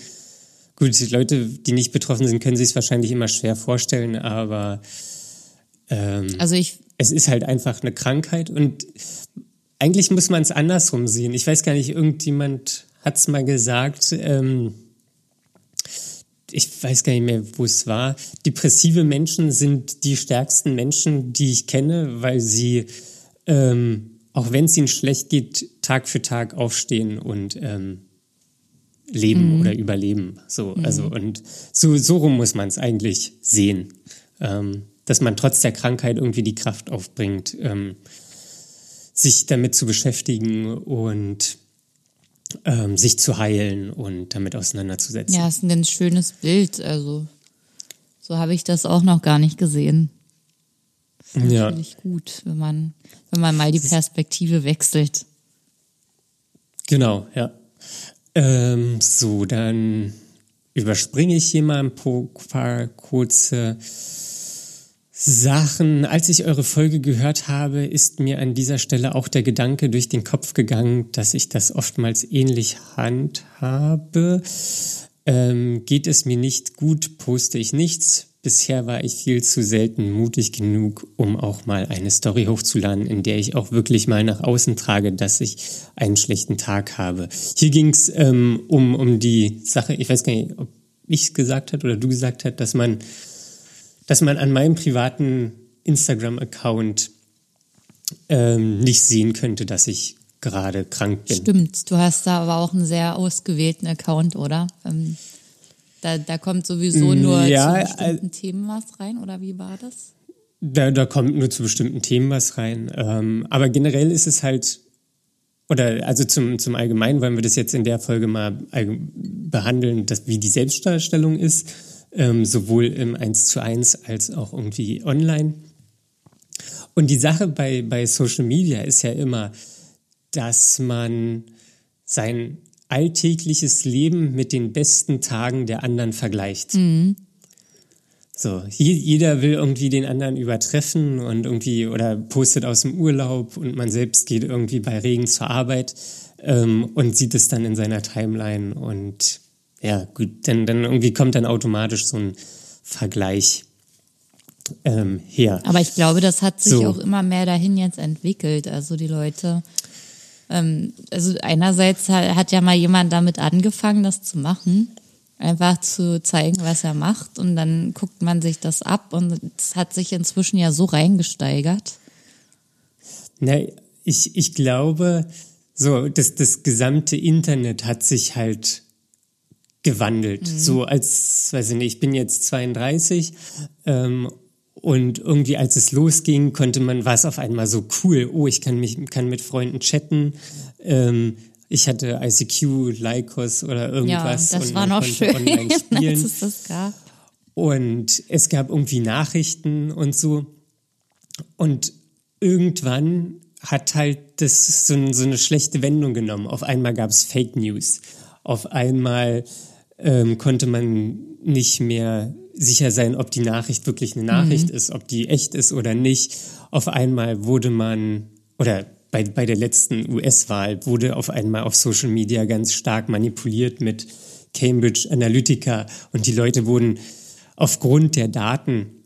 gut, Leute, die nicht betroffen sind, können sich es wahrscheinlich immer schwer vorstellen, aber ähm, also ich, es ist halt einfach eine Krankheit und eigentlich muss man es andersrum sehen. Ich weiß gar nicht, irgendjemand hat es mal gesagt, ähm, ich weiß gar nicht mehr, wo es war. Depressive Menschen sind die stärksten Menschen, die ich kenne, weil sie, ähm, auch wenn es ihnen schlecht geht, Tag für Tag aufstehen und ähm, leben mhm. oder überleben. So, mhm. also und so, so rum muss man es eigentlich sehen. Ähm, dass man trotz der Krankheit irgendwie die Kraft aufbringt, ähm, sich damit zu beschäftigen und ähm, sich zu heilen und damit auseinanderzusetzen. Ja, ist ein ganz schönes Bild. Also so habe ich das auch noch gar nicht gesehen. Ist ja. natürlich gut, wenn man, wenn man mal die Perspektive wechselt. Genau, ja. Ähm, so, dann überspringe ich hier mal ein paar kurze Sachen. Als ich eure Folge gehört habe, ist mir an dieser Stelle auch der Gedanke durch den Kopf gegangen, dass ich das oftmals ähnlich handhabe. Ähm, geht es mir nicht gut, poste ich nichts. Bisher war ich viel zu selten mutig genug, um auch mal eine Story hochzuladen, in der ich auch wirklich mal nach außen trage, dass ich einen schlechten Tag habe. Hier ging es ähm, um, um die Sache, ich weiß gar nicht, ob ich es gesagt hat oder du gesagt hat, dass man dass man an meinem privaten Instagram-Account ähm, nicht sehen könnte, dass ich gerade krank bin. Stimmt, du hast da aber auch einen sehr ausgewählten Account, oder? Ähm, da, da kommt sowieso nur ja, zu bestimmten äh, Themen was rein, oder wie war das? Da, da kommt nur zu bestimmten Themen was rein. Ähm, aber generell ist es halt, oder also zum, zum Allgemeinen wollen wir das jetzt in der Folge mal behandeln, dass, wie die Selbstdarstellung ist ähm, sowohl im 1 zu 1 als auch irgendwie online. Und die Sache bei, bei Social Media ist ja immer, dass man sein alltägliches Leben mit den besten Tagen der anderen vergleicht. Mhm. So, jeder will irgendwie den anderen übertreffen und irgendwie oder postet aus dem Urlaub und man selbst geht irgendwie bei Regen zur Arbeit ähm, und sieht es dann in seiner Timeline und ja, gut, dann, dann irgendwie kommt dann automatisch so ein Vergleich ähm, her. Aber ich glaube, das hat sich so. auch immer mehr dahin jetzt entwickelt. Also die Leute, ähm, also einerseits hat, hat ja mal jemand damit angefangen, das zu machen, einfach zu zeigen, was er macht und dann guckt man sich das ab und es hat sich inzwischen ja so reingesteigert. Na, ich, ich glaube, so, das, das gesamte Internet hat sich halt gewandelt. Mhm. So als, weiß ich nicht, ich bin jetzt 32 ähm, und irgendwie als es losging, konnte man, war es auf einmal so cool, oh, ich kann mich, kann mit Freunden chatten. Ähm, ich hatte ICQ, Lycos oder irgendwas. Ja, das und war noch schön, online spielen. als es das gab. Und es gab irgendwie Nachrichten und so. Und irgendwann hat halt das so, so eine schlechte Wendung genommen. Auf einmal gab es Fake News. Auf einmal ähm, konnte man nicht mehr sicher sein, ob die Nachricht wirklich eine Nachricht mhm. ist, ob die echt ist oder nicht. Auf einmal wurde man, oder bei, bei der letzten US-Wahl wurde auf einmal auf Social Media ganz stark manipuliert mit Cambridge Analytica und die Leute wurden aufgrund der Daten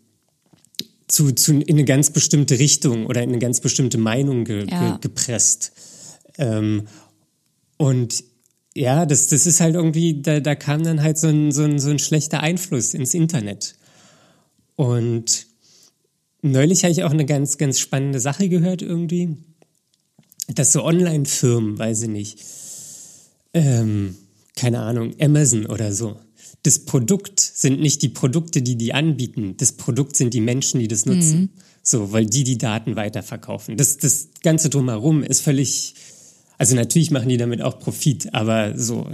zu, zu in eine ganz bestimmte Richtung oder in eine ganz bestimmte Meinung ge, ja. ge, gepresst. Ähm, und ja, das, das ist halt irgendwie, da, da kam dann halt so ein, so, ein, so ein schlechter Einfluss ins Internet. Und neulich habe ich auch eine ganz, ganz spannende Sache gehört irgendwie, dass so Online-Firmen, weiß ich nicht, ähm, keine Ahnung, Amazon oder so, das Produkt sind nicht die Produkte, die die anbieten. Das Produkt sind die Menschen, die das nutzen. Mhm. So, weil die die Daten weiterverkaufen. Das, das Ganze drumherum ist völlig, also natürlich machen die damit auch Profit, aber so,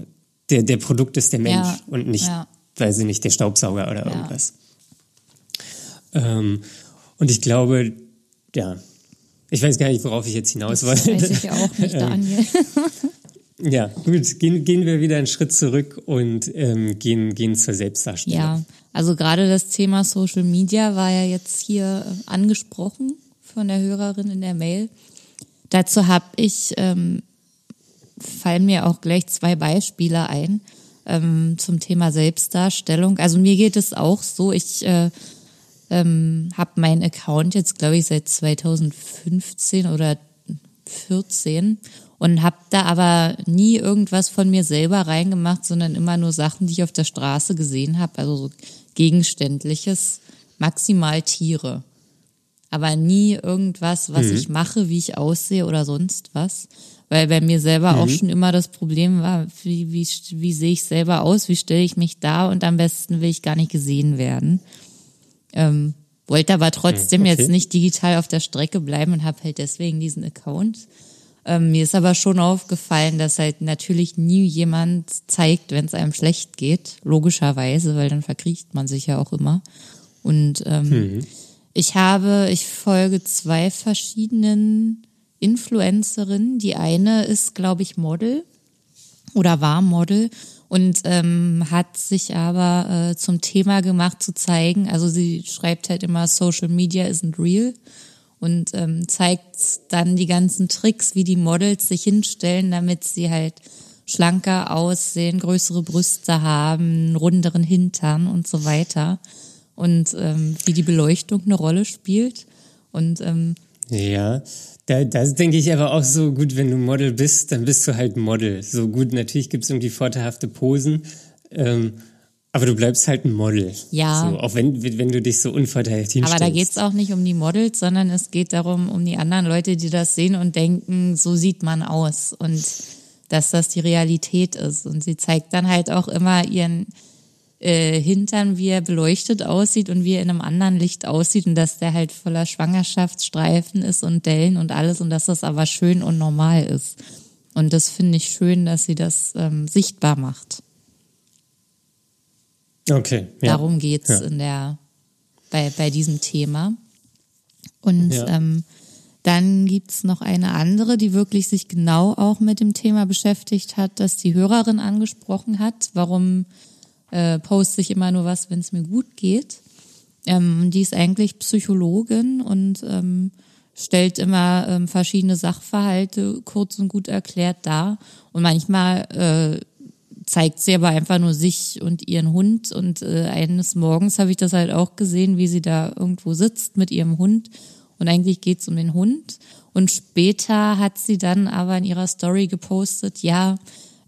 der, der Produkt ist der Mensch ja, und nicht, ja. weiß ich nicht, der Staubsauger oder ja. irgendwas. Ähm, und ich glaube, ja, ich weiß gar nicht, worauf ich jetzt hinaus das wollte. Weiß ich auch nicht, Daniel. Ja, gut, gehen, gehen wir wieder einen Schritt zurück und ähm, gehen, gehen zur Selbstdarstellung. Ja, also gerade das Thema Social Media war ja jetzt hier angesprochen von der Hörerin in der Mail. Dazu habe ich, ähm, fallen mir auch gleich zwei Beispiele ein ähm, zum Thema Selbstdarstellung. Also mir geht es auch so, ich äh, ähm, habe meinen Account jetzt, glaube ich, seit 2015 oder 14 und habe da aber nie irgendwas von mir selber reingemacht, sondern immer nur Sachen, die ich auf der Straße gesehen habe, also so gegenständliches, maximal Tiere. Aber nie irgendwas, was mhm. ich mache, wie ich aussehe oder sonst was. Weil bei mir selber mhm. auch schon immer das Problem war, wie, wie, wie sehe ich selber aus, wie stelle ich mich da und am besten will ich gar nicht gesehen werden. Ähm, wollte aber trotzdem okay. jetzt nicht digital auf der Strecke bleiben und habe halt deswegen diesen Account. Ähm, mir ist aber schon aufgefallen, dass halt natürlich nie jemand zeigt, wenn es einem schlecht geht, logischerweise, weil dann verkriecht man sich ja auch immer. Und ähm, mhm. ich habe, ich folge zwei verschiedenen Influencerinnen. Die eine ist, glaube ich, Model oder war Model und ähm, hat sich aber äh, zum Thema gemacht zu zeigen, also sie schreibt halt immer, Social Media isn't real und ähm, zeigt dann die ganzen Tricks, wie die Models sich hinstellen, damit sie halt schlanker aussehen, größere Brüste haben, runderen Hintern und so weiter. Und ähm, wie die Beleuchtung eine Rolle spielt. Und ähm, ja, da, das denke ich aber auch so gut, wenn du Model bist, dann bist du halt Model. So gut, natürlich gibt es irgendwie vorteilhafte Posen. Ähm, aber du bleibst halt ein Model. Ja. So, auch wenn, wenn du dich so unverteilt hinstellst. Aber da geht's auch nicht um die Models, sondern es geht darum, um die anderen Leute, die das sehen und denken, so sieht man aus. Und dass das die Realität ist. Und sie zeigt dann halt auch immer ihren äh, Hintern, wie er beleuchtet aussieht und wie er in einem anderen Licht aussieht und dass der halt voller Schwangerschaftsstreifen ist und Dellen und alles und dass das aber schön und normal ist. Und das finde ich schön, dass sie das ähm, sichtbar macht. Okay. Ja. Darum geht's ja. in der, bei, bei diesem Thema. Und ja. ähm, dann gibt's noch eine andere, die wirklich sich genau auch mit dem Thema beschäftigt hat, dass die Hörerin angesprochen hat. Warum äh, poste ich immer nur was, wenn es mir gut geht? Ähm, die ist eigentlich Psychologin und ähm, stellt immer ähm, verschiedene Sachverhalte kurz und gut erklärt dar. Und manchmal äh, zeigt sie aber einfach nur sich und ihren Hund. Und äh, eines Morgens habe ich das halt auch gesehen, wie sie da irgendwo sitzt mit ihrem Hund. Und eigentlich geht's um den Hund. Und später hat sie dann aber in ihrer Story gepostet, ja,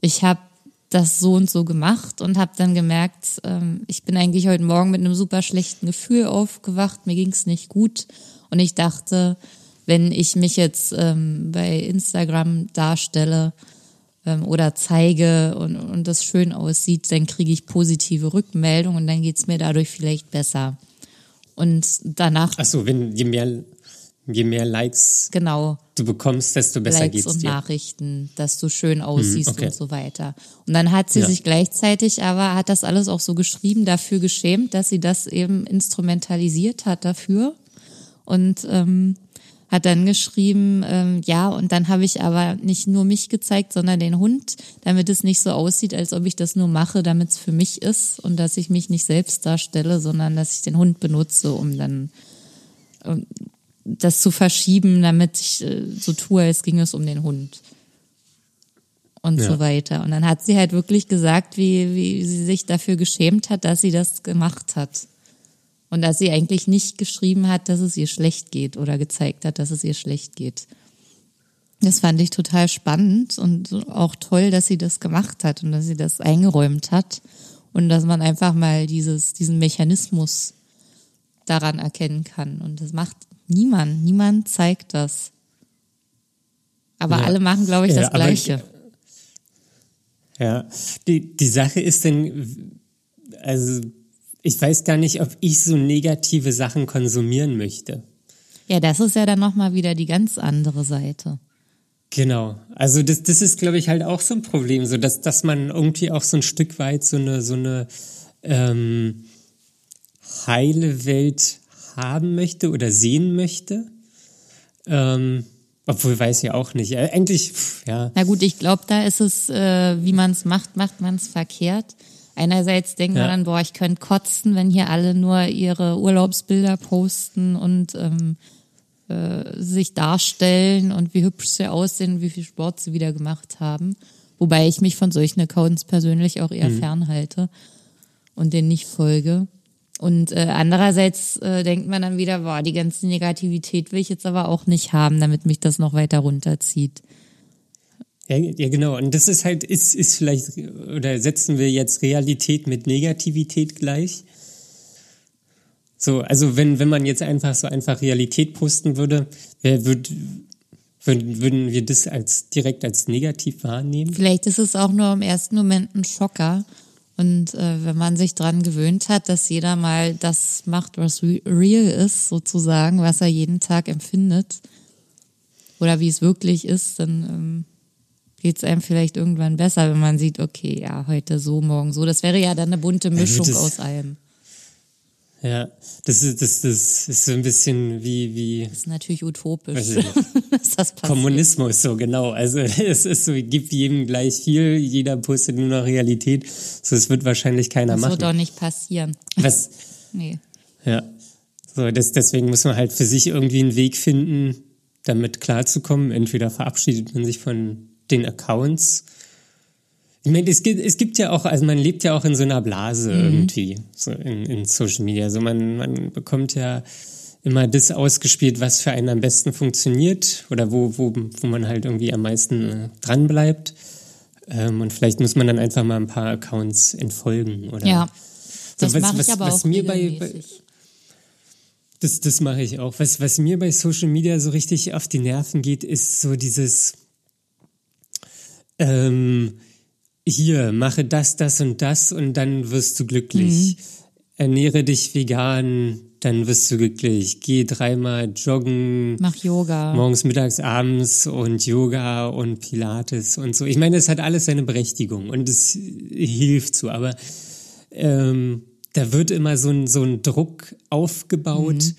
ich habe das so und so gemacht und habe dann gemerkt, ähm, ich bin eigentlich heute Morgen mit einem super schlechten Gefühl aufgewacht, mir ging's nicht gut. Und ich dachte, wenn ich mich jetzt ähm, bei Instagram darstelle, ähm, oder zeige und, und das schön aussieht, dann kriege ich positive Rückmeldungen und dann geht's mir dadurch vielleicht besser. Und danach. Ach so, wenn je mehr, je mehr Likes genau, du bekommst, desto besser Likes geht's und dir. Nachrichten, dass du schön aussiehst hm, okay. und so weiter. Und dann hat sie ja. sich gleichzeitig aber, hat das alles auch so geschrieben, dafür geschämt, dass sie das eben instrumentalisiert hat dafür. Und ähm, hat dann geschrieben, ähm, ja, und dann habe ich aber nicht nur mich gezeigt, sondern den Hund, damit es nicht so aussieht, als ob ich das nur mache, damit es für mich ist und dass ich mich nicht selbst darstelle, sondern dass ich den Hund benutze, um dann um das zu verschieben, damit ich äh, so tue, als ging es um den Hund. Und ja. so weiter. Und dann hat sie halt wirklich gesagt, wie, wie sie sich dafür geschämt hat, dass sie das gemacht hat. Und dass sie eigentlich nicht geschrieben hat, dass es ihr schlecht geht oder gezeigt hat, dass es ihr schlecht geht. Das fand ich total spannend und auch toll, dass sie das gemacht hat und dass sie das eingeräumt hat und dass man einfach mal dieses, diesen Mechanismus daran erkennen kann. Und das macht niemand. Niemand zeigt das. Aber Ja. alle machen, glaube ich, Ja, das aber- Gleiche. Ja, die, die Sache ist denn, also ich weiß gar nicht, ob ich so negative Sachen konsumieren möchte. Ja, das ist ja dann nochmal wieder die ganz andere Seite. Genau. Also das, das ist, glaube ich, halt auch so ein Problem, so dass, dass man irgendwie auch so ein Stück weit so eine, so eine ähm, heile Welt haben möchte oder sehen möchte. Ähm, obwohl weiß ja auch nicht. Äh, Eigentlich, pff, ja. Na gut, ich glaube, da ist es, äh, wie man es macht, macht man es verkehrt. Einerseits denken wir Ja. dann, boah, ich könnte kotzen, wenn hier alle nur ihre Urlaubsbilder posten und ähm, äh, sich darstellen und wie hübsch sie aussehen, wie viel Sport sie wieder gemacht haben. Wobei ich mich von solchen Accounts persönlich auch eher fernhalte und denen nicht folge. Und äh, andererseits äh, denkt man dann wieder, boah, die ganze Negativität will ich jetzt aber auch nicht haben, damit mich das noch weiter runterzieht. Ja, ja, genau. Und das ist halt, ist, ist vielleicht, oder setzen wir jetzt Realität mit Negativität gleich? So, also wenn, wenn man jetzt einfach so einfach Realität posten würde, wer würd, würden, würden wir das als direkt als negativ wahrnehmen? Vielleicht ist es auch nur im ersten Moment ein Schocker. Und äh, wenn man sich dran gewöhnt hat, dass jeder mal das macht, was re real ist, sozusagen, was er jeden Tag empfindet, oder wie es wirklich ist, dann ähm, geht es einem vielleicht irgendwann besser, wenn man sieht, okay, ja, heute so, morgen so. Das wäre ja dann eine bunte Mischung aus allem. Ja, das ist, das, das ist so ein bisschen wie, wie Das ist natürlich utopisch, das. Kommunismus, so genau. Also es ist so, gibt jedem gleich viel, jeder postet nur noch Realität. So, es wird wahrscheinlich keiner Das machen. wird doch nicht passieren. Was, Nee. Ja. So, das, deswegen muss man halt für sich irgendwie einen Weg finden, damit klarzukommen. Entweder verabschiedet man sich von den Accounts. Ich meine, es gibt, es gibt ja auch, also man lebt ja auch in so einer Blase irgendwie, so in, in Social Media. Also man, man bekommt ja immer das ausgespielt, was für einen am besten funktioniert oder wo, wo, wo man halt irgendwie am meisten äh, dran bleibt. Ähm, und vielleicht muss man dann einfach mal ein paar Accounts entfolgen oder Ja. So, Das was- mache was- ich aber was auch mir bei- regelmäßig. Das, das mache ich auch. Was, was mir bei Social Media so richtig auf die Nerven geht, ist so dieses ähm, hier, mache das, das und das und dann wirst du glücklich. Ernähre dich vegan, dann wirst du glücklich. Geh dreimal joggen, Mach Yoga. morgens, mittags, abends und Yoga und Pilates und so. Ich meine, es hat alles seine Berechtigung und es hilft so, aber ähm, da wird immer so ein, so ein Druck aufgebaut,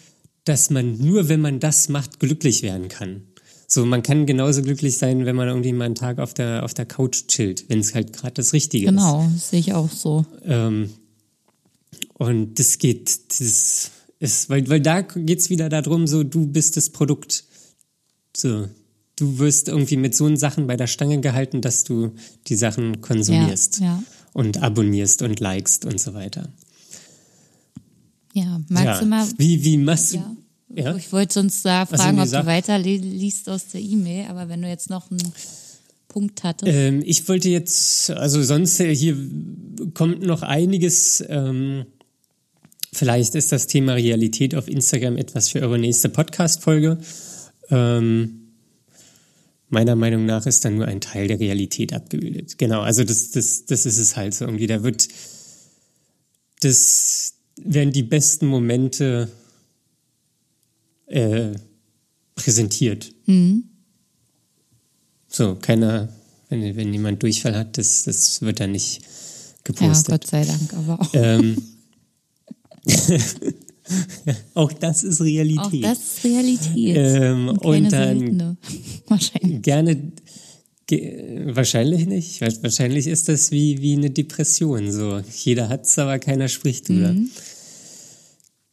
dass man nur, wenn man das macht, glücklich werden kann. So, man kann genauso glücklich sein, wenn man irgendwie mal einen Tag auf der, auf der Couch chillt, wenn es halt gerade das Richtige ist. Genau, sehe ich auch so. Ähm, und das geht, das ist, weil, weil da geht's wieder darum, so, du bist das Produkt. So, du wirst irgendwie mit so Sachen bei der Stange gehalten, dass du die Sachen konsumierst Ja, ja. und abonnierst und likest und so weiter. Ja, magst ja. du mal. Wie, wie machst du? Ja. Ja? Ich wollte sonst da fragen, ob du gesagt? weiter li- liest aus der E-Mail, aber wenn du jetzt noch einen Punkt hattest. Ähm, ich wollte jetzt, also sonst äh, hier kommt noch einiges. Ähm, vielleicht ist das Thema Realität auf Instagram etwas für eure nächste Podcast-Folge. Ähm, meiner Meinung nach ist dann nur ein Teil der Realität abgebildet. Genau, also das, das, das ist es halt so irgendwie. Da wird, das werden die besten Momente äh, präsentiert. So, keiner, wenn, wenn jemand Durchfall hat, das, das wird dann nicht ja, gepostet. Gott sei Dank, aber auch. ähm, auch das ist Auch Realität. das ist Realität. Ähm, und, und dann- seltene. Wahrscheinlich. Gerne, ge, wahrscheinlich nicht. Wa- Wahrscheinlich ist das wie, wie eine Depression. So, jeder hat's, aber keiner spricht drüber.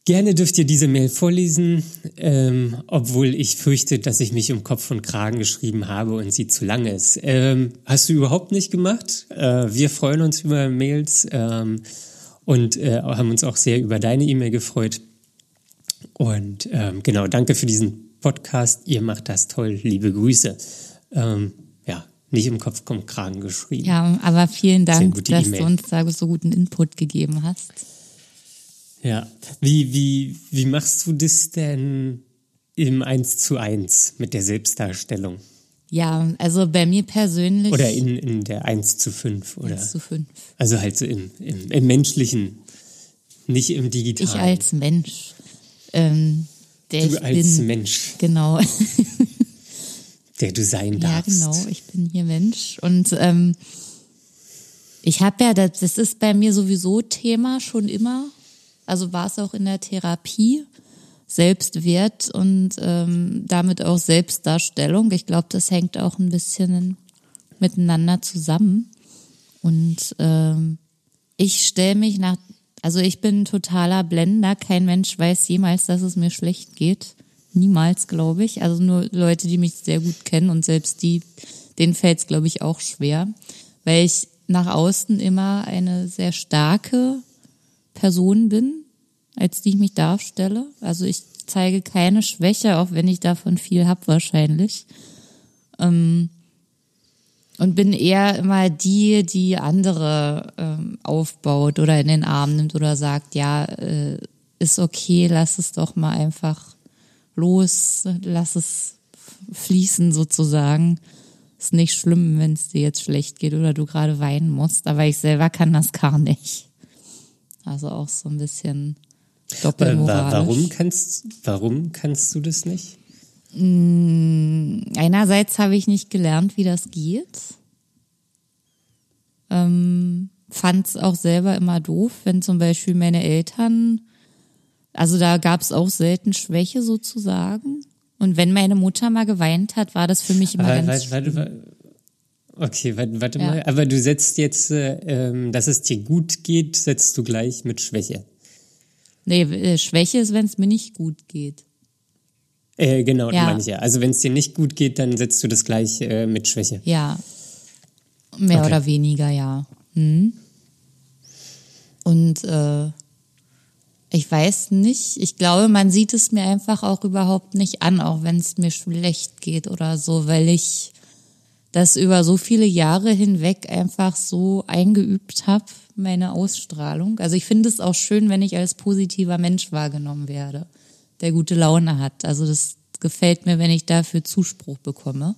Gerne dürft ihr diese Mail vorlesen, ähm, obwohl ich fürchte, dass ich mich um Kopf und Kragen geschrieben habe und sie zu lang ist. Ähm, hast du überhaupt nicht gemacht. Äh, wir freuen uns über Mails ähm, und äh, haben uns auch sehr über deine E-Mail gefreut. Und ähm, genau, danke für diesen Podcast. Ihr macht das toll. Liebe Grüße. Ähm, ja, nicht im Kopf kommt Kragen geschrieben. Ja, aber vielen Dank, dass du uns da so guten Input gegeben hast. Ja. Wie, wie, wie machst du das denn im 1 zu 1 mit der Selbstdarstellung? Ja, also bei mir persönlich Oder in, in der 1 zu 5? Oder? 1 zu 5. Also halt so im, im, im menschlichen, nicht im digitalen. Ich als Mensch, ähm, der du ich als bin. Mensch, Genau. der du sein Ja, darfst. genau. Ich bin hier Mensch. Und ähm, ich habe ja, das, das ist bei mir sowieso Thema schon immer. Also war es auch in der Therapie. Selbstwert und ähm, damit auch Selbstdarstellung. Ich glaube, das hängt auch ein bisschen miteinander zusammen. Und ähm, ich stelle mich nach, also ich bin ein totaler Blender. Kein Mensch weiß jemals, dass es mir schlecht geht. Niemals, glaube ich. Also nur Leute, die mich sehr gut kennen und selbst die, denen fällt es, glaube ich, auch schwer. Weil ich nach außen immer eine sehr starke Person bin, als die ich mich darstelle. Also ich zeige keine Schwäche, auch wenn ich davon viel hab wahrscheinlich. Ähm, und bin eher immer die, die andere ähm, aufbaut oder in den Arm nimmt oder sagt, ja, äh, ist okay, lass es doch mal einfach los, lass es fließen sozusagen. Ist nicht schlimm, wenn es dir jetzt schlecht geht oder du gerade weinen musst, aber ich selber kann das gar nicht. Also auch so ein bisschen doppelmoralisch. Warum kannst, warum kannst du das nicht? Einerseits habe ich nicht gelernt, wie das geht. Ähm, Fand es auch selber immer doof, wenn zum Beispiel meine Eltern, also da gab es auch selten Schwäche sozusagen. Und wenn meine Mutter mal geweint hat, war das für mich immer Aber, ganz warte, warte, warte, okay, warte, warte Ja. mal. Aber du setzt jetzt, äh, ähm, dass es dir gut geht, setzt du gleich mit Schwäche. Nee, äh, Schwäche ist, wenn es mir nicht gut geht. Äh, genau, Ja. meine ich ja. Also wenn es dir nicht gut geht, dann setzt du das gleich äh, mit Schwäche. Ja. Mehr Okay. oder weniger, ja. Hm. Und äh, ich weiß nicht, ich glaube, man sieht es mir einfach auch überhaupt nicht an, auch wenn es mir schlecht geht oder so, weil ich das über so viele Jahre hinweg einfach so eingeübt habe, meine Ausstrahlung. Also ich finde es auch schön, wenn ich als positiver Mensch wahrgenommen werde, der gute Laune hat. Also das gefällt mir, wenn ich dafür Zuspruch bekomme.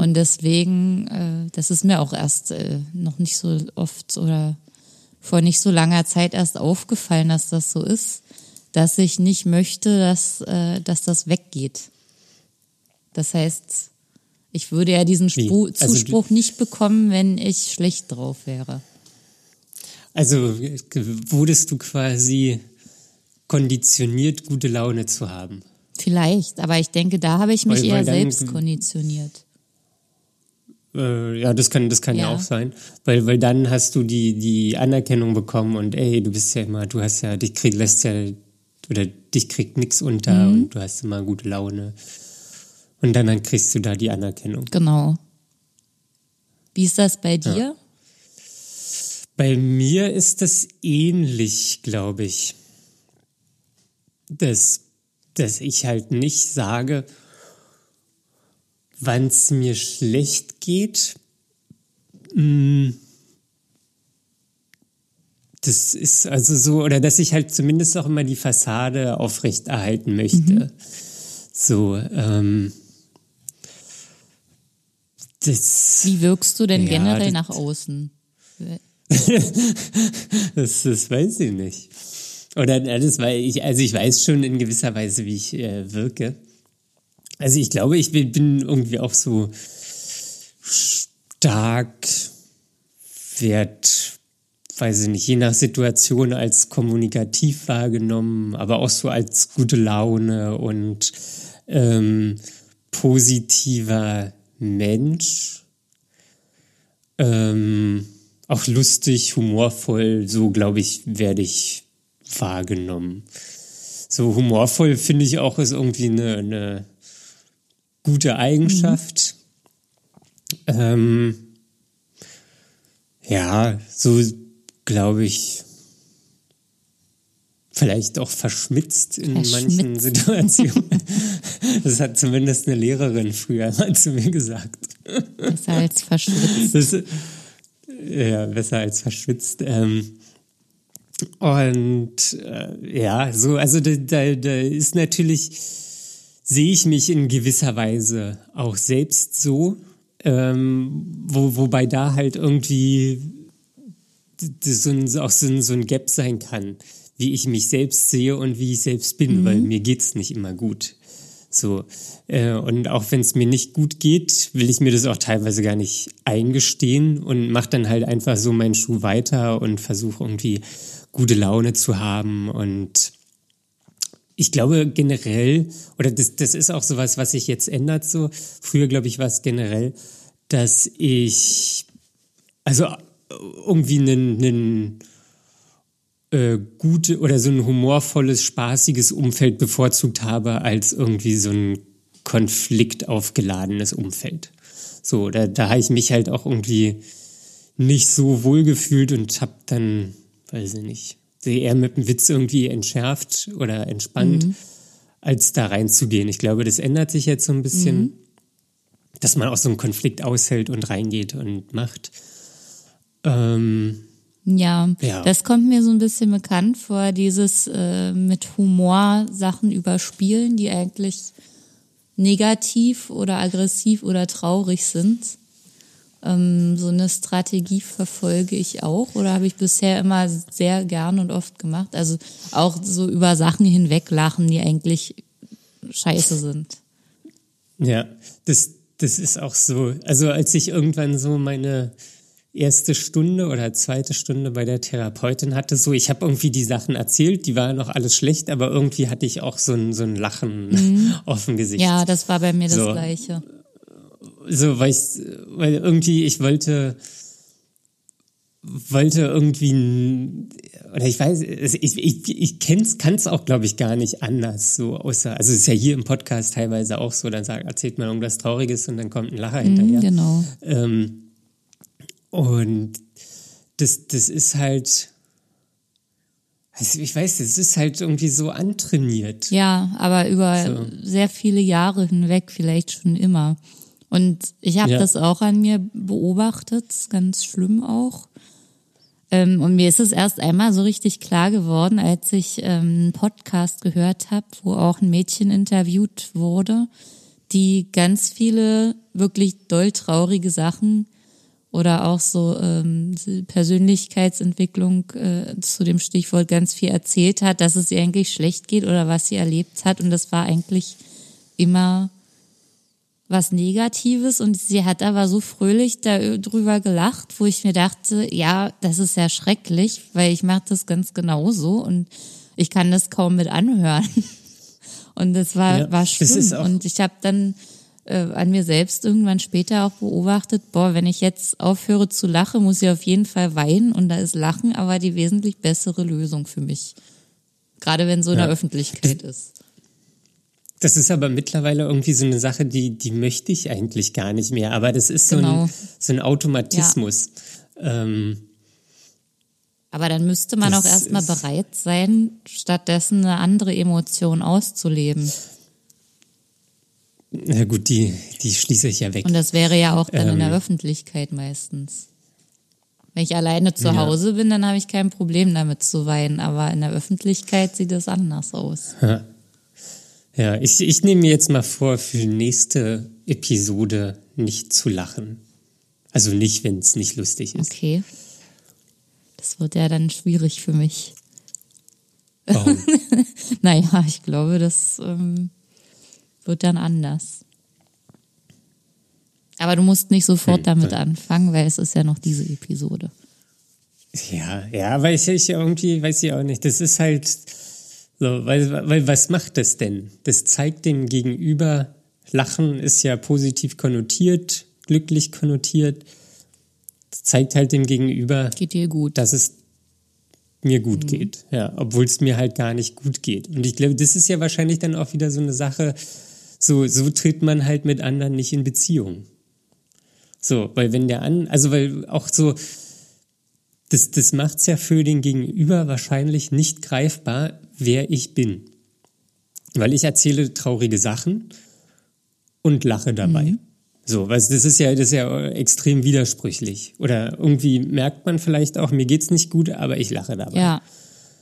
Und deswegen, äh, das ist mir auch erst äh, noch nicht so oft oder vor nicht so langer Zeit erst aufgefallen, dass das so ist, dass ich nicht möchte, dass, äh, dass das weggeht. Das heißt, ich würde ja diesen? Spru Also du- Zuspruch nicht bekommen, wenn ich schlecht drauf wäre. Also wurdest du quasi konditioniert, gute Laune zu haben. Vielleicht, aber ich denke, da habe ich mich Weil- eher weil dann- selbst konditioniert. Äh, ja, das kann, das kann ja. Ja. auch sein. Weil, weil dann hast du die, die Anerkennung bekommen und ey, du bist ja immer, du hast ja, dich krieg, lässt ja, oder dich kriegt nix unter Mhm. und du hast immer gute Laune. Und dann, kriegst du da die Anerkennung. Genau. Wie ist das bei dir? Bei mir ist das ähnlich, glaube ich. Dass, dass ich halt nicht sage, wann es mir schlecht geht. Mm. Das ist also so, oder dass ich halt zumindest auch immer die Fassade aufrechterhalten möchte. So, ähm, das. Wie wirkst du denn Ja, generell das- nach außen? Das, das weiß ich nicht. Oder das weil ich, also ich weiß schon in gewisser Weise, wie ich äh, wirke. Also ich glaube, ich bin, irgendwie auch so stark, werd, weiß ich nicht, je nach Situation als kommunikativ wahrgenommen, aber auch so als gute Laune und ähm, positiver Mensch. Ähm, auch lustig, humorvoll, so glaube ich, werde ich wahrgenommen. So humorvoll finde ich auch ist irgendwie eine, eine gute Eigenschaft. Ähm, ja, so glaube ich, vielleicht auch verschmitzt in Verschmitzt. manchen Situationen. Das hat zumindest eine Lehrerin früher mal zu mir gesagt. Besser als verschwitzt. Das, ja, besser als verschwitzt. Ähm, und äh, ja, so, also da, da, da ist natürlich, sehe ich mich in gewisser Weise auch selbst so, ähm, wo, wobei da halt irgendwie so ein, auch so ein, so ein Gap sein kann, wie ich mich selbst sehe und wie ich selbst bin, weil mir geht's nicht immer gut. So, äh, und auch wenn es mir nicht gut geht, will ich mir das auch teilweise gar nicht eingestehen und mache dann halt einfach so meinen Schuh weiter und versuche irgendwie gute Laune zu haben und ich glaube generell, oder das, das ist auch sowas, was sich jetzt ändert so. Früher, glaube ich, war es generell, dass ich, also irgendwie einen, einen äh, gute oder so ein humorvolles, spaßiges Umfeld bevorzugt habe, als irgendwie so ein konfliktaufgeladenes Umfeld. So, da, da habe ich mich halt auch irgendwie nicht so wohl gefühlt und habe dann, weiß ich nicht, sie eher mit dem Witz irgendwie entschärft oder entspannt, als da reinzugehen. Ich glaube, das ändert sich jetzt so ein bisschen, dass man auch so einen Konflikt aushält und reingeht und macht. Ähm, Ja, Ja. das kommt mir so ein bisschen bekannt vor, dieses äh, mit Humor Sachen überspielen, die eigentlich negativ oder aggressiv oder traurig sind. Ähm, so eine Strategie verfolge ich auch oder habe ich bisher immer sehr gern und oft gemacht. Also auch so über Sachen hinweglachen, die eigentlich scheiße sind. Ja, das, das ist auch so. Also als ich irgendwann so meine erste Stunde oder zweite Stunde bei der Therapeutin hatte, so ich habe irgendwie die Sachen erzählt, die waren noch alles schlecht, aber irgendwie hatte ich auch so ein, so ein Lachen auf dem Gesicht. Ja, das war bei mir das So. Gleiche. so, weil ich, weil irgendwie ich wollte, wollte irgendwie, oder ich weiß, ich, ich, ich kenn's, kann's auch, glaube ich, gar nicht anders, so außer, also es ist ja hier im Podcast teilweise auch so, dann sagt, erzählt man irgendwas Trauriges und dann kommt ein Lacher hinterher. Mhm, genau. Ähm, und das, das ist halt, also ich weiß, das ist halt irgendwie so antrainiert. Ja, aber über So. sehr viele Jahre hinweg, vielleicht schon immer. Und ich habe Ja. das auch an mir beobachtet, ganz schlimm auch. Ähm, und mir ist es erst einmal so richtig klar geworden, als ich ähm, einen Podcast gehört habe, wo auch ein Mädchen interviewt wurde, die ganz viele wirklich doll traurige Sachen oder auch so ähm, Persönlichkeitsentwicklung äh, zu dem Stichwort ganz viel erzählt hat, dass es ihr eigentlich schlecht geht oder was sie erlebt hat. Und das war eigentlich immer was Negatives und sie hat aber so fröhlich darüber gelacht, wo ich mir dachte, ja, das ist ja schrecklich, weil ich mache das ganz genauso und ich kann das kaum mit anhören. Und das war, Ja, war schlimm. und ich habe dann äh, an mir selbst irgendwann später auch beobachtet, boah, wenn ich jetzt aufhöre zu lachen, muss ich auf jeden Fall weinen und da ist Lachen aber die wesentlich bessere Lösung für mich. Gerade wenn so in Ja. der Öffentlichkeit ist. Das ist aber mittlerweile irgendwie so eine Sache, die, die möchte ich eigentlich gar nicht mehr. Aber das ist so, Genau. ein, so ein Automatismus. Ähm, Aber dann müsste man auch erstmal bereit sein, stattdessen eine andere Emotion auszuleben. Na gut, die, die schließe ich ja weg. Und das wäre ja auch dann in der Ähm. Öffentlichkeit meistens. Wenn ich alleine zu Ja. Hause bin, dann habe ich kein Problem damit zu weinen. Aber in der Öffentlichkeit sieht es anders aus. Ja, ich, ich nehme mir jetzt mal vor, für die nächste Episode nicht zu lachen. Also nicht, wenn es nicht lustig ist. Okay. Das wird ja dann schwierig für mich. Warum? Naja, ich glaube, das ähm, wird dann anders. Aber du musst nicht sofort Hm, damit dann- anfangen, weil es ist ja noch diese Episode. Ja, ja, weil ich, ich irgendwie, weiß ich auch nicht, das ist halt so, weil, weil was macht das denn? Das zeigt dem Gegenüber, Lachen ist ja positiv konnotiert, glücklich konnotiert. Das zeigt halt dem Gegenüber, Geht dir gut. dass es mir gut Mhm. geht, ja, obwohl es mir halt gar nicht gut geht. Und ich glaube, das ist ja wahrscheinlich dann auch wieder so eine Sache, so, so tritt man halt mit anderen nicht in Beziehung. So, weil wenn der an, also weil auch so, das, das macht's ja für den Gegenüber wahrscheinlich nicht greifbar, wer ich bin. Weil ich erzähle traurige Sachen und lache dabei. Mhm. So, was das ist ja, das ist ja extrem widersprüchlich. Oder irgendwie merkt man vielleicht auch, mir geht's nicht gut, aber ich lache dabei. Ja.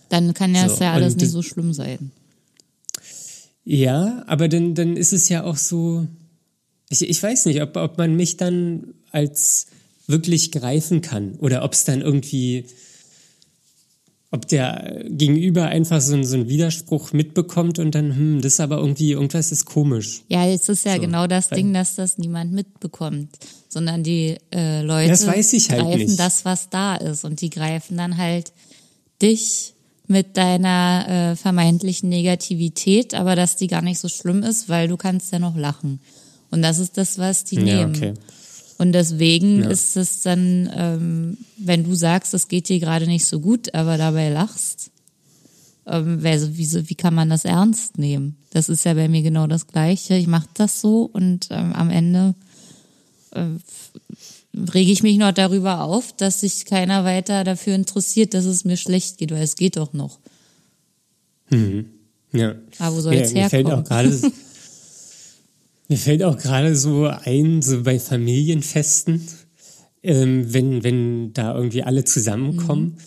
Dann kann ja so, ja alles nicht so schlimm sein. Ja, aber dann, dann ist es ja auch so, ich, ich weiß nicht, ob, ob man mich dann als wirklich greifen kann oder ob es dann irgendwie ob der Gegenüber einfach so, so einen Widerspruch mitbekommt und dann, hm, das ist aber irgendwie, irgendwas ist komisch. Ja, es ist ja so. genau das Ding, dass das niemand mitbekommt, sondern die äh, Leute das weiß ich halt greifen nicht. das, was da ist und die greifen dann halt dich mit deiner äh, vermeintlichen Negativität, aber dass die gar nicht so schlimm ist, weil du kannst ja noch lachen. Und das ist das, was die ja, nehmen. Okay. Und deswegen ja. ist es dann, ähm, wenn du sagst, es geht dir gerade nicht so gut, aber dabei lachst, ähm, wie, wie kann man das ernst nehmen? Das ist ja bei mir genau das Gleiche. Ich mache das so und ähm, am Ende äh, rege ich mich noch darüber auf, dass sich keiner weiter dafür interessiert, dass es mir schlecht geht, weil es geht doch noch. Mhm. Ja. Aber wo soll ja, jetzt herkommen? Fällt auch gerade Mir fällt auch gerade so ein, so bei Familienfesten, ähm, wenn, wenn da irgendwie alle zusammenkommen, mhm.